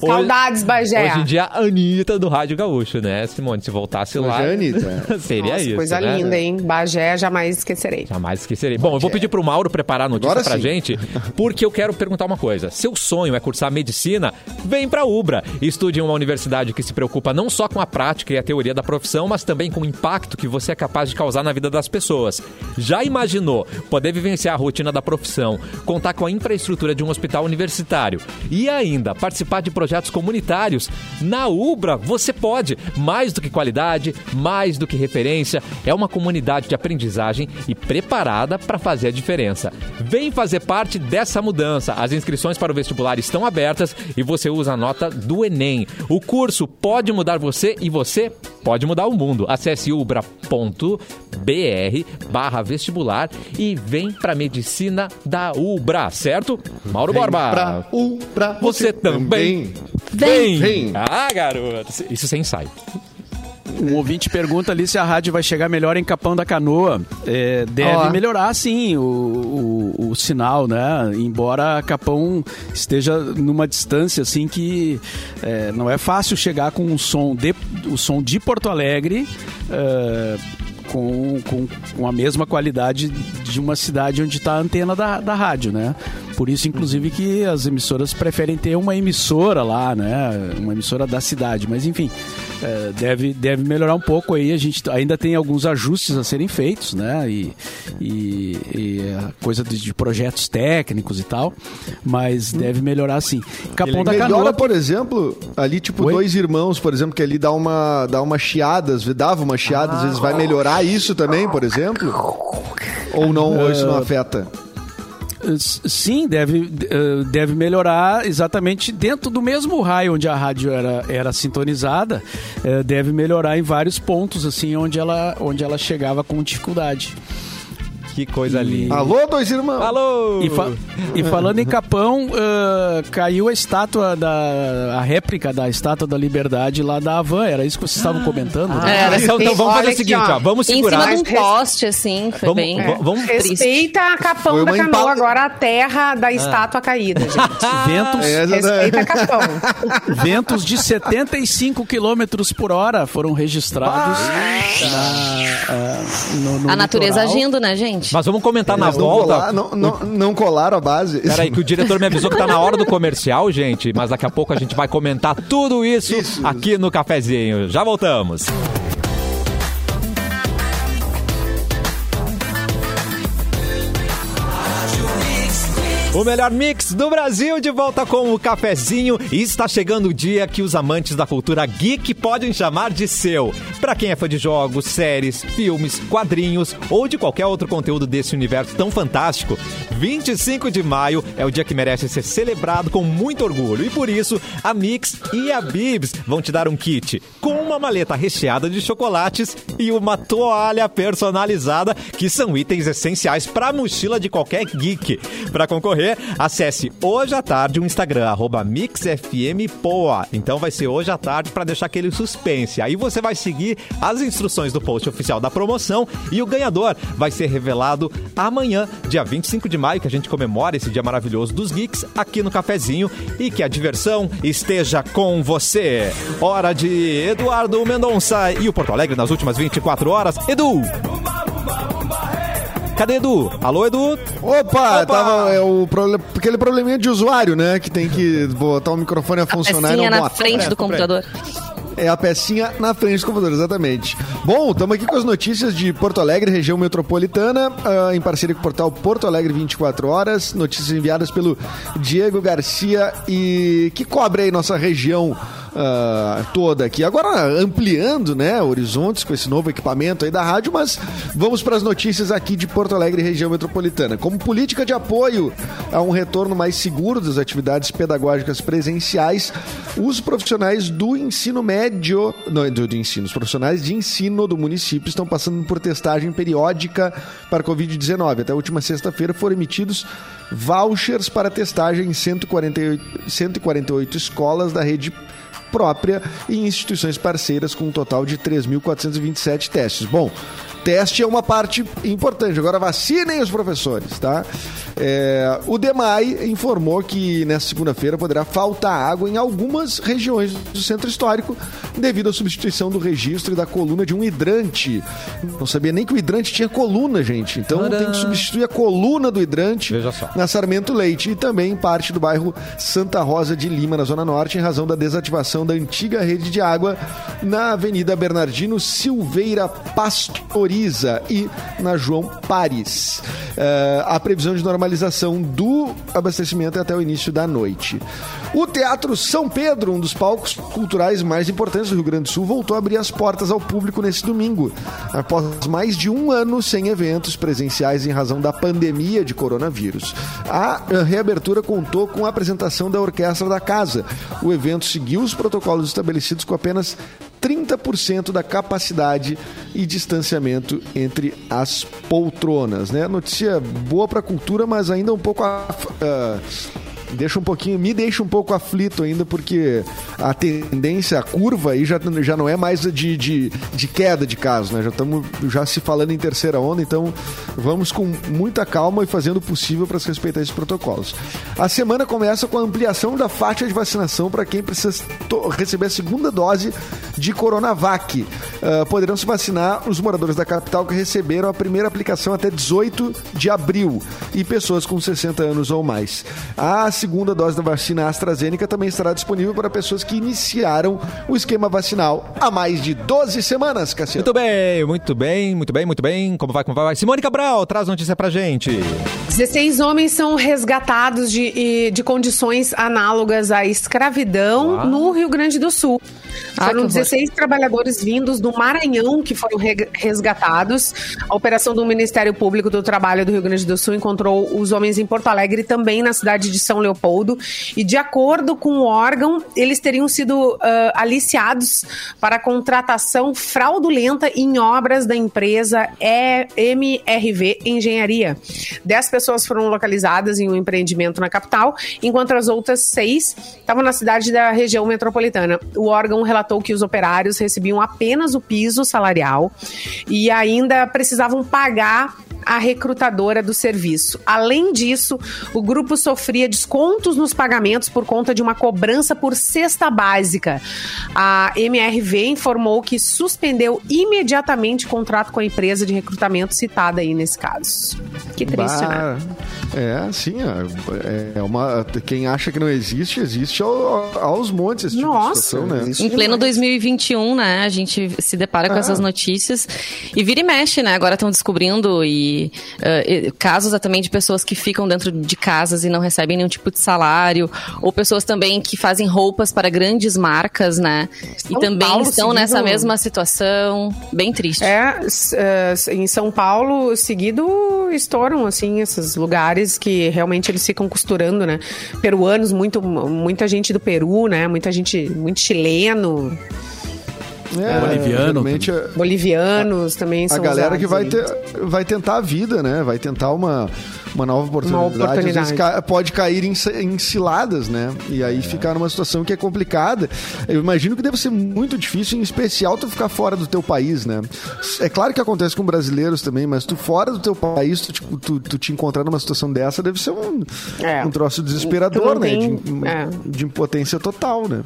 [laughs] Saudades, Bagé. Hoje em dia, a Anitta do Rádio Gaúcho, né, Simone? Se voltasse lá. Hoje é a Anitta. [laughs] Seria Nossa, isso. coisa né? linda, hein? Bagé, jamais esquecerei. Jamais esquecerei. Bom, eu vou pedir pro Mauro preparar a notícia Agora pra sim. gente, [laughs] porque eu quero perguntar uma coisa. Seu sonho é cursar medicina? Vem pra Ubra. Estude em uma universidade que se preocupa não só com a prática e a teoria da profissão, mas também com o impacto que você é capaz de causar na vida das pessoas. Já imaginou poder vivenciar a rotina da profissão, contar com a infraestrutura de um hospital universitário e ainda participar de projetos comunitários? Na Ubra, você pode. Mais do que qualidade, mais do que referência, é uma comunidade de aprendizagem e preparada para fazer a diferença. Vem fazer parte dessa mudança. As inscrições para o vestibular estão abertas e você usa a nota do Enem. O curso pode mudar você e você pode mudar o mundo. Acesse ubra.br barra vestibular e vem para medicina da Ubra, certo? Mauro Borba. Pra U, pra Você também. Vem. Vem. Ah, garoto. Isso sem ensaio. Um ouvinte pergunta ali se a rádio vai chegar melhor em Capão da Canoa. É, deve melhorar, sim, o, o, o sinal, né? Embora Capão esteja numa distância, assim, que é, não é fácil chegar com o som de, o som de Porto Alegre é, com, com, com a mesma qualidade de uma cidade onde está a antena da, da rádio, né? Por isso, inclusive, que as emissoras preferem ter uma emissora lá, né? Uma emissora da cidade. Mas, enfim, é, deve, deve melhorar um pouco aí. A gente ainda tem alguns ajustes a serem feitos, né? E, e, e coisa de, de projetos técnicos e tal. Mas deve melhorar sim. Capão da Melhora, Canoa. por exemplo, ali, tipo, Oi? dois irmãos, por exemplo, que ali dá uma, dá uma chiada, dava uma chiada, às vezes vai melhorar isso também, por exemplo? Ou não, ou isso não afeta? S- Sim, deve, eh, deve melhorar exatamente dentro do mesmo raio onde a rádio era, era sintonizada, eh, deve melhorar em vários pontos, assim, onde ela, onde ela chegava com dificuldade. Que coisa linda. Alô, dois irmãos? Alô! E, fa- e falando em Capão, eh, caiu a estátua da. a réplica da estátua da liberdade lá da Havan, era isso que vocês estavam comentando? né? É, era então, então vamos fazer o seguinte, ó. Vamos Em segurar. cima de um poste, assim, foi Vamos- bem v- vamos-. Respeita a Capão da Canoa, agora a terra da estátua caída, gente. [laughs] Ventos, É, Respeita a Capão. [laughs] ventos de 75 km por hora foram registrados na, ah, no, no A natureza litoral. agindo, né, gente? Mas vamos comentar na Eles não, volta. colar- não, não, não colaram a base. Peraí, que o diretor me avisou que tá na hora do comercial, gente. Mas daqui a pouco a gente vai comentar tudo isso, Isso. aqui no cafezinho. Já voltamos. O melhor mix do Brasil de volta com o cafezinho e está chegando o dia que os amantes da cultura geek podem chamar de seu. Para quem é fã de jogos, séries, filmes, quadrinhos ou de qualquer outro conteúdo desse universo tão fantástico, 25 de maio é o dia que merece ser celebrado com muito orgulho e por isso a Mix e a Bibs vão te dar um kit com uma maleta recheada de chocolates e uma toalha personalizada que são itens essenciais para a mochila de qualquer geek. Para concorrer acesse hoje à tarde o Instagram, arroba MixFMPoa. Então vai ser hoje à tarde para deixar aquele suspense. Aí você vai seguir as instruções do post oficial da promoção e o ganhador vai ser revelado amanhã, dia 25 de maio, que a gente comemora esse dia maravilhoso dos geeks aqui no cafezinho e que a diversão esteja com você. Hora de Eduardo Mendonça e o Porto Alegre nas últimas 24 horas. Edu! Cadê Edu? Alô, Edu? Opa, tava é, o aquele probleminha de usuário, né? Que tem que botar o microfone a funcionar e Pecinha não na bota. frente É, do computador. É a pecinha na frente do computador, exatamente. Bom, estamos aqui com as notícias de Porto Alegre, região metropolitana, ah, em parceria com o portal Porto Alegre 24 Horas. Notícias enviadas pelo Diego Garcia e que cobre aí nossa região ah, toda aqui. Agora ampliando, né, horizontes com esse novo equipamento aí da rádio, mas vamos para as notícias aqui de Porto Alegre, região metropolitana. Como política de apoio a um retorno mais seguro das atividades pedagógicas presenciais, os profissionais do ensino médio, não, do, do ensino, os profissionais de ensino do município estão passando por testagem periódica para Covid-19. Até a última sexta-feira foram emitidos vouchers para testagem em 148, 148 escolas da rede própria e instituições parceiras com um total de 3.427 testes. Bom, teste é uma parte importante. Agora vacinem os professores, tá? É, o DEMAI informou que nesta segunda-feira poderá faltar água em algumas regiões do centro histórico devido à substituição do registro e da coluna de um hidrante. Não sabia nem que o hidrante tinha coluna, gente. Então Tadã. tem que substituir a coluna do hidrante Veja só. na Sarmento Leite e também em parte do bairro Santa Rosa de Lima, na Zona Norte, em razão da desativação da antiga rede de água na Avenida Bernardino Silveira Pastoriza e na João Pares. Eh, a previsão de normalização do abastecimento é até o início da noite. O Teatro São Pedro, um dos palcos culturais mais importantes do Rio Grande do Sul, voltou a abrir as portas ao público nesse domingo, após mais de um ano sem eventos presenciais em razão da pandemia de coronavírus. A eh, reabertura contou com a apresentação da Orquestra da Casa. O evento seguiu os protocolos estabelecidos com apenas 30% da capacidade e distanciamento entre as poltronas, né? Notícia boa para a cultura, mas ainda um pouco ah, deixa um pouquinho, me deixa um pouco aflito ainda, porque a tendência, a curva aí já, já não é mais de, de, de queda de casos, né? Já estamos já se falando em terceira onda, então vamos com muita calma e fazendo o possível para se respeitar esses protocolos. A semana começa com a ampliação da faixa de vacinação para quem precisa receber a segunda dose de Coronavac. Ah, poderão se vacinar os moradores da capital que receberam a primeira aplicação até 18 de abril e pessoas com 60 anos ou mais. A segunda dose da vacina AstraZeneca também estará disponível para pessoas que iniciaram o esquema vacinal há mais de 12 semanas, Cassiano. Muito bem, muito bem, muito bem, muito bem. Como vai, como vai? Simone Cabral, traz notícia pra gente. 16 homens são resgatados de, de condições análogas à escravidão Uau. no Rio Grande do Sul. Ah, Foram horror. 16 trabalhadores vindos do Maranhão que foram re- resgatados. A operação do Ministério Público do Trabalho do Rio Grande do Sul encontrou os homens em Porto Alegre e também na cidade de São Leopoldo. E de acordo com o órgão, eles teriam sido ah, aliciados para contratação fraudulenta em obras da empresa MRV Engenharia. Dez pessoas foram localizadas em um empreendimento na capital, enquanto as outras seis estavam na cidade da região metropolitana. O órgão relatou que os operários recebiam apenas o piso salarial e ainda precisavam pagar a recrutadora do serviço. Além disso, o grupo sofria descontos nos pagamentos por conta de uma cobrança por cesta básica. A MRV informou que suspendeu imediatamente o contrato com a empresa de recrutamento citada aí nesse caso. Que triste, né? Bah, É, sim, é uma. Quem acha que não existe, existe ao- aos montes esse tipo Nossa, de situação, né? existe Em pleno demais. 2021, né? A gente se depara com Ah. essas notícias e vira e mexe, né? Agora estão descobrindo e, e casos também de pessoas que ficam dentro de casas e não recebem nenhum tipo de salário, ou pessoas também que fazem roupas para grandes marcas, né? e São também Paulo estão nessa mesma situação, bem triste. É, é, em São Paulo, seguido, estouram, assim, esses lugares que realmente eles ficam costurando, né? Peruanos, muito, muita gente do Peru, né? Muita gente, muito chileno. É, Boliviano é- Bolivianos também são a galera que vai, ter, vai tentar a vida, né? Vai tentar uma, uma nova oportunidade. oportunidade. Às vezes ca- pode cair em, em ciladas, né? E aí ficar numa situação que é complicada. Eu imagino que deve ser muito difícil, em especial tu ficar fora do teu país, né? É claro que acontece com brasileiros também, mas tu fora do teu país, tu, te- tu, tu te encontrar numa situação dessa deve ser um, É. um troço Tu desesperador, né? tem- De, é. de impotência total, né?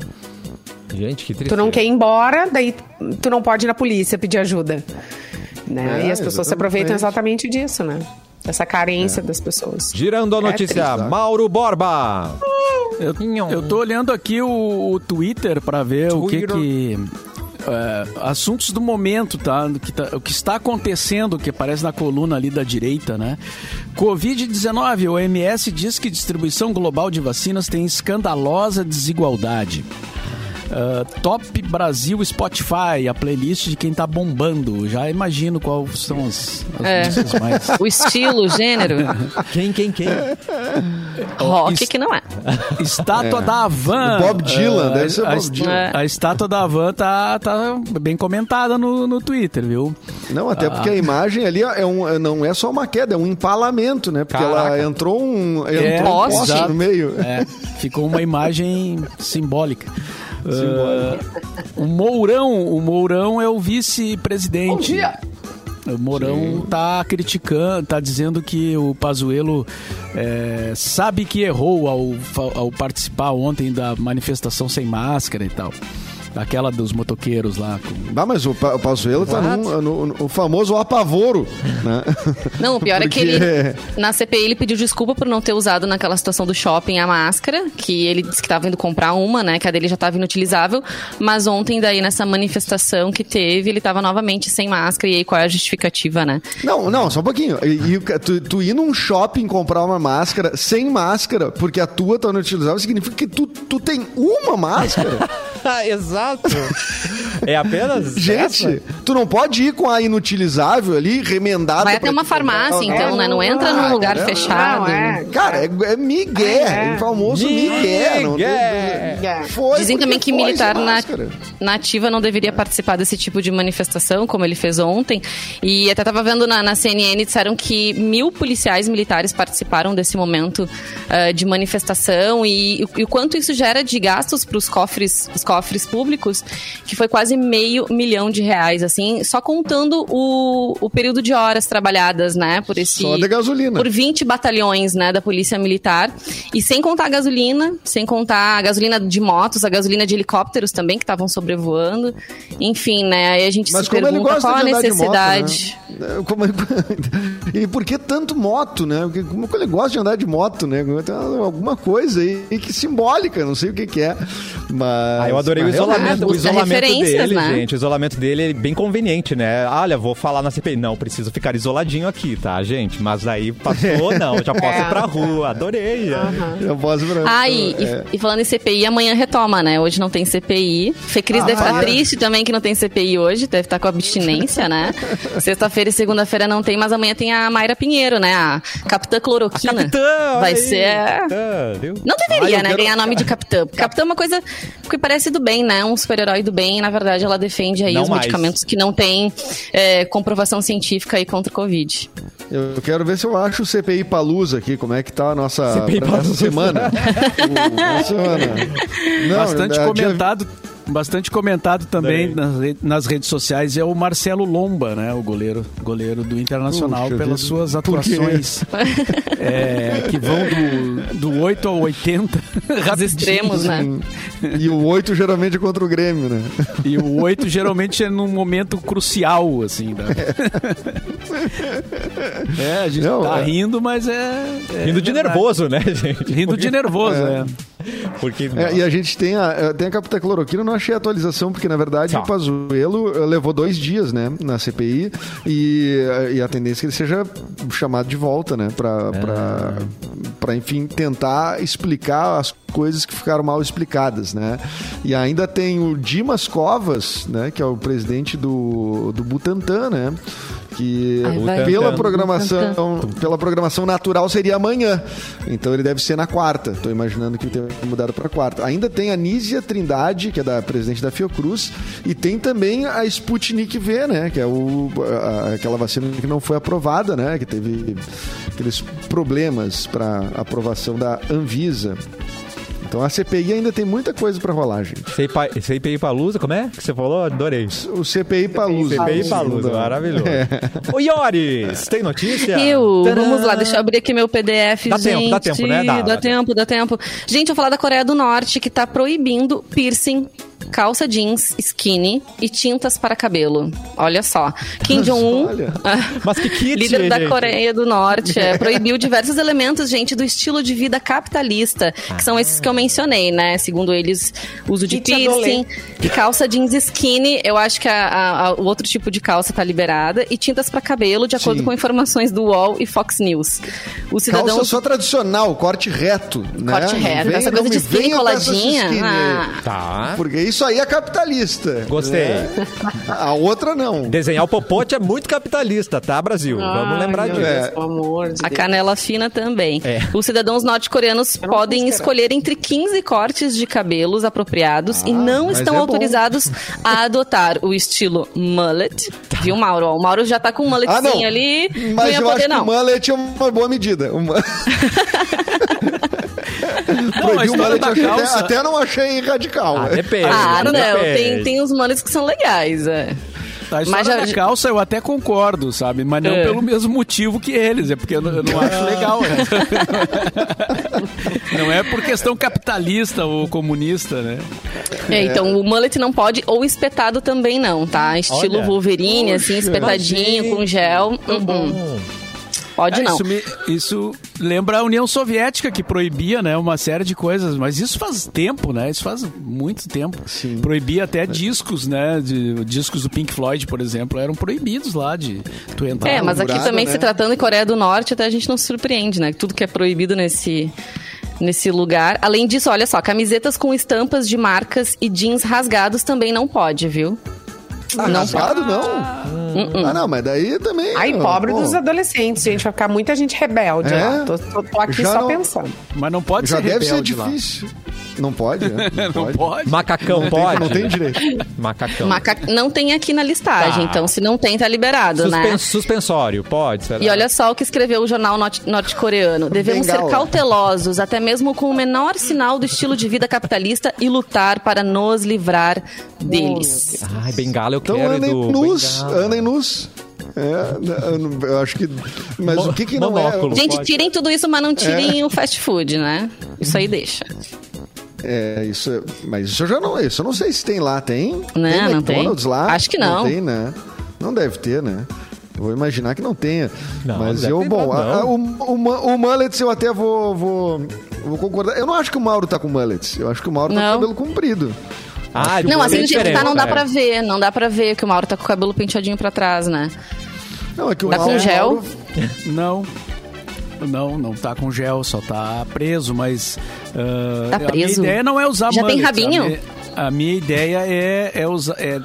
Gente, que Tu tristeza. não quer ir embora, daí tu não pode ir na polícia pedir ajuda. Né? É, e as pessoas se aproveitam exatamente disso, né? Dessa carência das pessoas. Girando a É notícia, triste? Mauro Borba. Eu, eu tô olhando aqui o, o Twitter para ver o que Twitter. que é, assuntos do momento, tá? O que, tá? o que está acontecendo, que aparece na coluna ali da direita, né? Covid-19, o OMS diz que distribuição global de vacinas tem escandalosa desigualdade. Ah, Top Brasil Spotify, a playlist de quem tá bombando. Já imagino quais são as, as É. músicas mais. [laughs] O estilo, o gênero, [laughs] Quem, quem, quem? rock que não é. [laughs] Estátua da Havan. Bob Dylan, Ah, deve ser a, Bob Dylan. A estátua da Havan tá, tá bem comentada no, no Twitter, viu? Não, até porque a imagem ali é um, não é só uma queda, é um empalamento, né? Porque Caraca. ela entrou um, entrou É, um poste no meio. É, ficou uma imagem simbólica. Ah, o Mourão, o Mourão é o vice-presidente. Bom dia. O Mourão tá criticando, tá dizendo que o Pazuello é, sabe que errou ao, ao participar ontem da manifestação sem máscara e tal. Aquela dos motoqueiros lá. com- Ah, mas o, Pa- o Pazuello tá num, no, no- o famoso apavoro, né? [laughs] Não, o pior é que Porque- ele, na CPI, ele pediu desculpa por não ter usado naquela situação do shopping a máscara, que ele disse que estava indo comprar uma, né, que a dele já estava inutilizável, mas ontem, daí, nessa manifestação que teve, ele estava novamente sem máscara, e aí qual é a justificativa, né? Não, não, só um pouquinho. E, e tu, tu ir num shopping comprar uma máscara sem máscara, porque a tua tá inutilizável, significa que tu, tu tem uma máscara. [laughs] [laughs] Exato. É apenas. [laughs] Gente, essa? tu não pode ir com a inutilizável ali, remendada. Vai até uma farmácia, uma- então, né? Não entra num lugar não, fechado. Não, é. Cara, é, é migué, É. o famoso migué. não tem- Migué. Foi Dizem também que militar na, máscara. na ativa não deveria participar desse tipo de manifestação, como ele fez ontem. E até estava vendo na, na CNN, disseram que mil policiais militares participaram desse momento ah, de manifestação e, e o quanto isso gera de gastos para os cofres, os cofres públicos, que foi quase meio milhão de reais, assim, só contando o, o período de horas trabalhadas, né, por esse... Só de gasolina. Por 20 batalhões, né, da Polícia Militar. E sem contar a gasolina, sem contar a gasolina de motos, a gasolina de helicópteros também, que estavam sobrevoando. Enfim, né, aí a gente Mas se como ele pergunta gosta qual a de andar necessidade. de moto, né? Como- [laughs] E por que tanto moto, né? Como que ele gosta de andar de moto, né? Tem alguma coisa aí que simbólica, não sei o que que é. Mas... Ah, eu adorei o mas isolamento, o isolamento dele, né? gente. O isolamento dele é bem conveniente, né? Olha, vou falar na CPI. Não, preciso ficar isoladinho aqui, tá, gente? Mas aí passou, [laughs] não, já posso ir pra rua. Adorei. Eu posso pra... Ah, e, e- é. e falando em CPI, amanhã retoma, né? Hoje não tem CPI. Fê Cris Ah, deve estar é. triste também que não tem CPI hoje, deve estar com abstinência, né? [laughs] Sexta-feira e segunda-feira não tem, mas amanhã tem a Mayra Pinheiro, né? A Capitã Cloroquina. Capitã, olha Vai aí, ser. Capitã, viu? Não deveria, Ah, eu né? quero- Ganhar nome de [laughs] capitã. Capitã é uma coisa que parece do bem, né? Um super-herói do bem. Na verdade, ela defende aí Não os mais. medicamentos que não têm é, comprovação científica aí contra o Covid. Eu quero ver se eu acho o CPI Palusa aqui, como é que tá a nossa CPI Palusa. semana. [laughs] O- semana. [laughs] Não, Bastante a- comentado. Bastante comentado também nas, re- nas redes sociais é o Marcelo Lomba, né? O goleiro, goleiro do Internacional, Puxa pelas vida. suas atuações é, que vão do, do 8 ao 80. [laughs] Os extremos, né? E o 8 geralmente é contra o Grêmio, né? E o 8 geralmente é num momento crucial, assim. Da... [laughs] É, a gente Não, tá é. rindo, mas é. é Rindo de verdade. nervoso, né, gente? Rindo de nervoso, é. [laughs] Porque. É, e a gente tem a, tem a Capitã Cloroquina, eu não achei a atualização, porque na verdade Tá. o Pazuello eh, levou dois dias, né, na CPI, e, eh, e a tendência é que ele seja chamado de volta, né, pra, pra, pra, enfim, tentar explicar as coisas que ficaram mal explicadas, né. E ainda tem o Dimas Covas, né, que é o presidente do, do Butantan, né, que Ai, pela programação, pela programação natural seria amanhã. Então ele deve ser na quarta. Tô imaginando que ele tenha mudado para quarta. Ainda tem a Nízia Trindade, que é da presidente da Fiocruz, e tem também a Sputnik V, né, que é o, a- aquela vacina que não foi aprovada, né, que teve aqueles problemas para aprovação da Anvisa. Então a CPI ainda tem muita coisa para rolar, gente. CPI CPI Palusa, como é que você falou? Adorei. O CPI Palusa. CPI Palusa, maravilhoso. Ô, Ioris, tem notícia? Eu, Tadã! vamos lá, deixa eu abrir aqui meu PDF, Dá gente. tempo, dá tempo, né? Dá, Dá, dá tempo, dá tempo. Gente, eu vou falar da Coreia do Norte, que tá proibindo piercing, calça jeans, skinny e tintas para cabelo. Olha só. Kim [laughs] Jong-un, Olha. [laughs] Mas que kit, líder da gente. Coreia do Norte, é, [laughs] proibiu diversos elementos, gente, do estilo de vida capitalista, que são esses que eu mencionei, né? Segundo eles, uso de Kit adolê. piercing, calça jeans skinny, eu acho que a- a- a- o outro tipo de calça tá liberada, e tintas para cabelo, de acordo Sim. com informações do UOL e Fox News. Os cidadãos Calça só tradicional, corte reto, né? Corte reto, essa coisa de skinny coladinha. skinny. Ah. Tá. Porque isso aí é capitalista. Gostei. né? A outra não. Desenhar o popote é muito capitalista, tá, Brasil? Vamos Ai, lembrar disso. Deus, É. Pelo amor de A canela fina também. É. Os cidadãos norte-coreanos podem escolher entre 15 cortes de cabelos apropriados e não estão é bom. autorizados a [laughs] adotar o estilo mullet. Viu, Mauro? O Mauro já tá com um Ah, mulletzinho não. ali. Mas não ia eu poder, acho não. que o mullet é uma boa medida. O [laughs] [laughs] mu- Proibir o história da achei até, calça- até não achei radical. Ah, né? depende. Ah, não, depende. tem, tem uns mullets que são legais, é. A história Mas já- da calça eu até concordo, sabe? Mas não É. pelo mesmo motivo que eles, é porque eu não, eu não acho legal. né? [laughs] não é por questão capitalista ou comunista, né? É, então o mullet não pode, ou espetado também não, tá? Estilo Olha. Wolverine, assim, espetadinho, com gel. Uh-uh. Pode É, não. Isso, me- isso lembra a União Soviética, que proibia né, uma série de coisas, mas isso faz tempo, né? Isso faz muito tempo. Sim. Proibia até discos, né? De, discos do Pink Floyd, por exemplo, eram proibidos lá de tu entrar. É, mas aqui também né? se tratando de Coreia do Norte, até a gente não se surpreende, né? Tudo que é proibido nesse, nesse lugar. Além disso, olha só, camisetas com estampas de marcas e jeans rasgados também não pode, viu? Ah, não rasgado não? Uh-uh. Ah, não, mas daí também. Ai, ó, pobre pô, dos adolescentes, gente. Vai ficar muita gente rebelde É? lá. Tô, tô- tô aqui Já só não- pensando. Mas não pode Já ser deve ser rebelde lá. Não pode, né? [laughs] Não pode. Macacão Não tem, pode? não tem direito. Macacão. Maca- Não tem aqui na listagem, Tá. então se não tem, tá liberado, Suspen- né? Suspensório, pode, será? E olha só o que escreveu o jornal norte- norte-coreano. Devemos ser Bengala. cautelosos, até mesmo com o menor sinal do estilo de vida capitalista e lutar para nos livrar deles. Ai, bengala eu Então quero, andem Edu. nus, Bengala. andem nus. É, eu não- eu acho que. Mas Mo- o que que não monóculo. é? Gente, pode. tirem tudo isso, mas não tirem o fast food, né? Isso aí deixa. É, isso, é- mas isso eu já não, isso eu não sei se tem lá, tem? Não, tem não tem. McDonald's lá? Acho que não. Não tem, né? Não deve ter, né? Eu vou imaginar que não tenha. Não, mas deve eu, bom, não. a- a- o, o, o mullets eu até vou, vou, vou concordar. Eu não acho que o Mauro tá com mullets. Eu acho que o Mauro tá Não. com cabelo comprido. Ah, Não, assim tem jeito que tá, não dá é. pra ver. Não dá pra ver que o Mauro tá com o cabelo penteadinho pra trás, né? Não, é que o Tá com gel? Mauro- [laughs] Não. Não, não tá com gel, só tá preso, mas. Ah, Tá A minha preso? ideia não é usar Já tem mullet, rabinho? A minha, ideia é, é usar. É, é-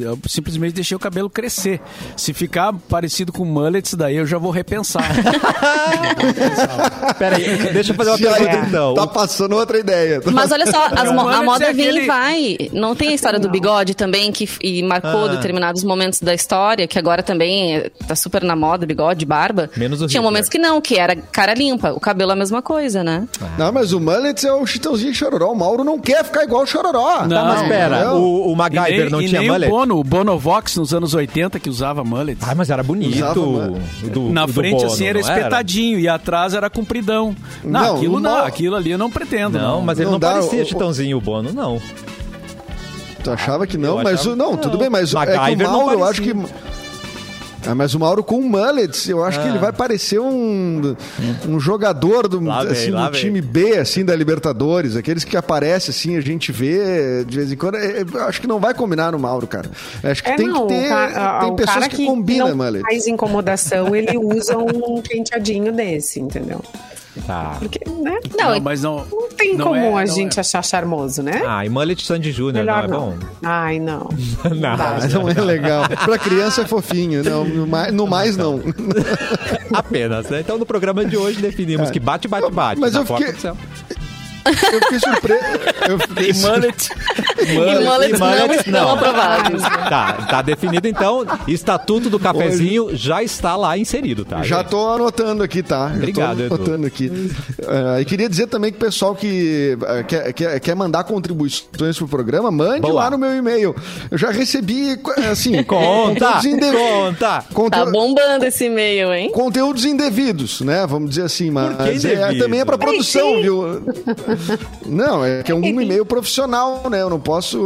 eu simplesmente deixei o cabelo crescer. Se ficar parecido com mullets, daí eu já vou repensar. [laughs] Pera aí, deixa eu fazer uma Se pergunta então. Tá passando outra ideia. Mas olha só, as mo- a moda é vem aquele- e vai. Não tem a história do bigode também, que e marcou Ah. determinados momentos da história, que agora também é- tá super na moda, bigode, barba. Menos o Tinha Hitler. momentos que não, que era cara limpa. O cabelo é a mesma coisa, né? Não, mas o mullets é o chitãozinho chororó. O Mauro não quer ficar igual o chororó. Não, Tá, mas pera, não. o, o MacGyver nem, não tinha nem mullet? o Bono, o Bonovox nos anos 80 que usava mullet. Ah, mas era bonito. Do- Na do frente, Bono, assim, era espetadinho e atrás era compridão. Não, Não, aquilo não, aquilo ali eu não pretendo. Não, Não, mas ele Não não, dá, parecia o- Chitãozinho o Bono, não. Tu achava que não, Eu mas achava o- não, tudo bem, mas é que MacGyver o não Mauro, eu acho que. Ah, mas o Mauro com mullets, eu acho que Ah. ele vai parecer um, um jogador do, Lá vem, assim, lá do vem. time B, assim, da Libertadores. Aqueles que aparecem, assim, a gente vê de vez em quando. É, Eu acho que não vai combinar no Mauro, cara. Eu Acho que É, tem não, que ter. o ca- tem pessoas cara que, combinam mullet. faz incomodação, ele usa um penteadinho desse, entendeu? Tá. Porque, né? Não, Não, mas não. Não tem não como é- a gente é. achar charmoso, né? Ah, e mullet Sandy Júnior, não Melhor é não. bom? Ai, não. [laughs] Não. Não é legal. pra criança é fofinho. Não, No mais, no mais não. Apenas, né? Então no programa de hoje definimos que bate, bate, bate. Mas na eu fiquei-. Eu fiquei surpreso. Eu fiquei [laughs] E mullet. E mullets não mullets, estão não. aprovados. Tá, tá definido então. Estatuto do cafezinho já está lá inserido, tá? Já gente? tô anotando aqui, tá? Já Obrigado, tô Edu. anotando aqui. Ah, e queria dizer também que o pessoal que ah, quer, quer, quer mandar contribuições pro programa, mande Boa. lá no meu e-mail. Eu já recebi, assim... [laughs] Conta, conteúdos inde- conta. Tá conteúdo- bombando esse e-mail, hein? Conteúdos indevidos, né? Vamos dizer assim, mas que é, também é pra produção, viu? [laughs] Não, é que é um e-mail profissional, né? Eu não posso,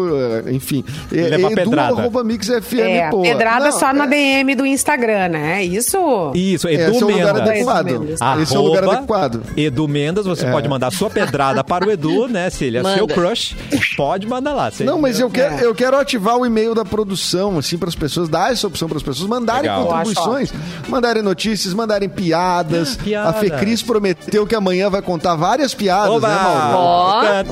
eh, enfim. É, Levar Edu pedrada. arroba Mix FM, É, pedrada Não, só na é- DM do Instagram, né? Isso. Isso, Esse Edu é o lugar adequado. Mendes. Esse é o lugar Arroba adequado. Edu Mendas, você pode mandar sua pedrada para o Edu, né? Se ele é Manda. seu crush, pode mandar lá. Não, mas eu quero, É. eu quero ativar o e-mail da produção, assim, para as pessoas, dar essa opção para as pessoas mandarem Legal. contribuições, mandarem notícias, mandarem piadas. Piadas. A Fecris prometeu que amanhã vai contar várias piadas, Oba! né, Mauro? Ó. Ah.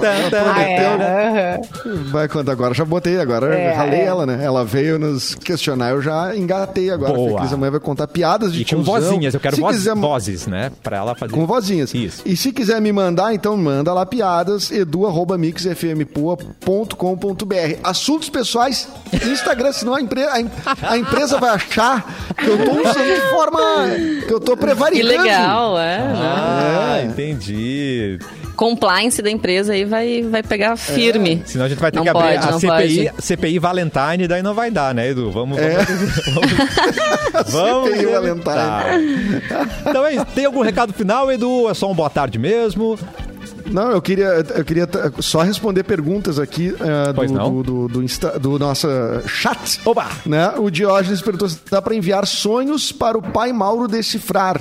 Vai contar agora, já botei agora, É, ralei é. ela, né? Ela veio nos questionar, eu já engatei agora. Boa. A Fecris amanhã vai contar piadas de E com tiozão. vozinhas, eu quero voz- quiser- vozes, né? Pra ela fazer. Com vozinhas. Isso. E se quiser me mandar, então manda lá piadas, edu.mixfmpua.com.br. Assuntos pessoais, Instagram, senão a, empre- a em- a empresa vai achar que eu tô usando de forma. que eu tô Que prevaricando. legal, é. né? Ah, É. entendi. Compliance da empresa aí vai, vai pegar firme. Senão a gente vai ter Não que abrir pode, a CPI, pode. CPI Valentine, daí não vai dar, né, Edu? Vamos. É. Vamos, [laughs] vamos CPI evitar. Então é isso. Tem algum recado final, Edu? É só um boa tarde mesmo? Não, eu queria, eu queria só responder perguntas aqui Pois do, do, do, do, Insta- do nosso chat. Oba! Né? O Diógenes perguntou se dá para enviar sonhos para o pai Mauro decifrar.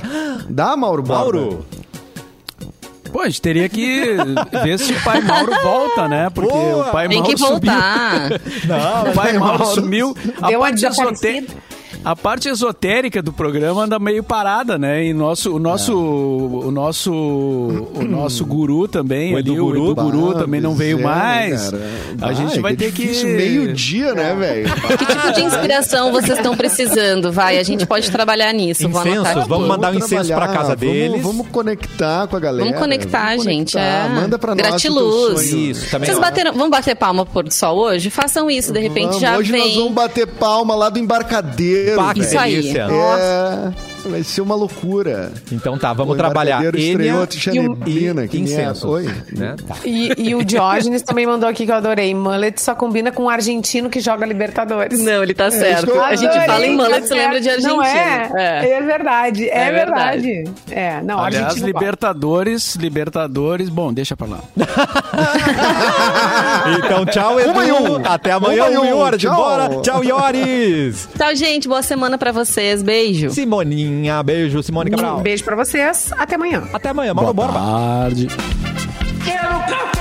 Dá, Mauro? Mauro? Pô, a gente teria que ver se o pai Mauro volta, né? Porque Boa! [laughs] o pai Tem Mauro que voltar. Não, sumiu. O pai Mauro sumiu. A Deu uma parte, desaparecida. esoté- a parte esotérica do programa anda meio parada, né? E nosso, o nosso, o nosso, o nosso guru também, O ali, Edu o Guru. Edu Guru Ah, também não veio é, né, mais. cara? A gente é vai que é ter que difícil meio-dia, né, velho? Que tipo de inspiração vocês estão precisando? Vai, a gente pode trabalhar nisso. Vou anotar Incensos, vamos mandar um incenso pra trabalhar, casa vamos- deles. Vamos conectar com a galera. Vamos conectar, vamos gente. conectar. É. Manda pra nós. Gratiluz. Isso, também. Vocês bateram, vamos bater palma pro pôr do sol hoje? Façam isso, de repente Vamos, já hoje nós vem. vamos bater palma lá do embarcadeiro. Isso aí. É, vai ser uma loucura. Então tá, vamos O trabalhar Enya e Neblina, que nem é. incensos. Oi? Né? Tá. E, e o Diógenes também mandou aqui que eu adorei. Mullet só combina com um argentino que joga Libertadores. Não, ele tá isso certo. eu A gente fala em tá mullet, você lembra de certo. Argentina. Não é? É. É, verdade, é, É verdade. verdade. É, não, Aliás, argentino. Libertadores, Libertadores, bom, deixa pra lá. [laughs] Então tchau, Edu. Uma e um. Até amanhã, Uma e e um. Tchau. bora. Tchau, Ioris. Tchau, gente. Boa semana pra vocês. Beijo. Simoninha, galerinha. Beijo, Simone Cabral. Um beijo pra vocês. Até amanhã. Até amanhã. Boa Borba. Tarde. Quero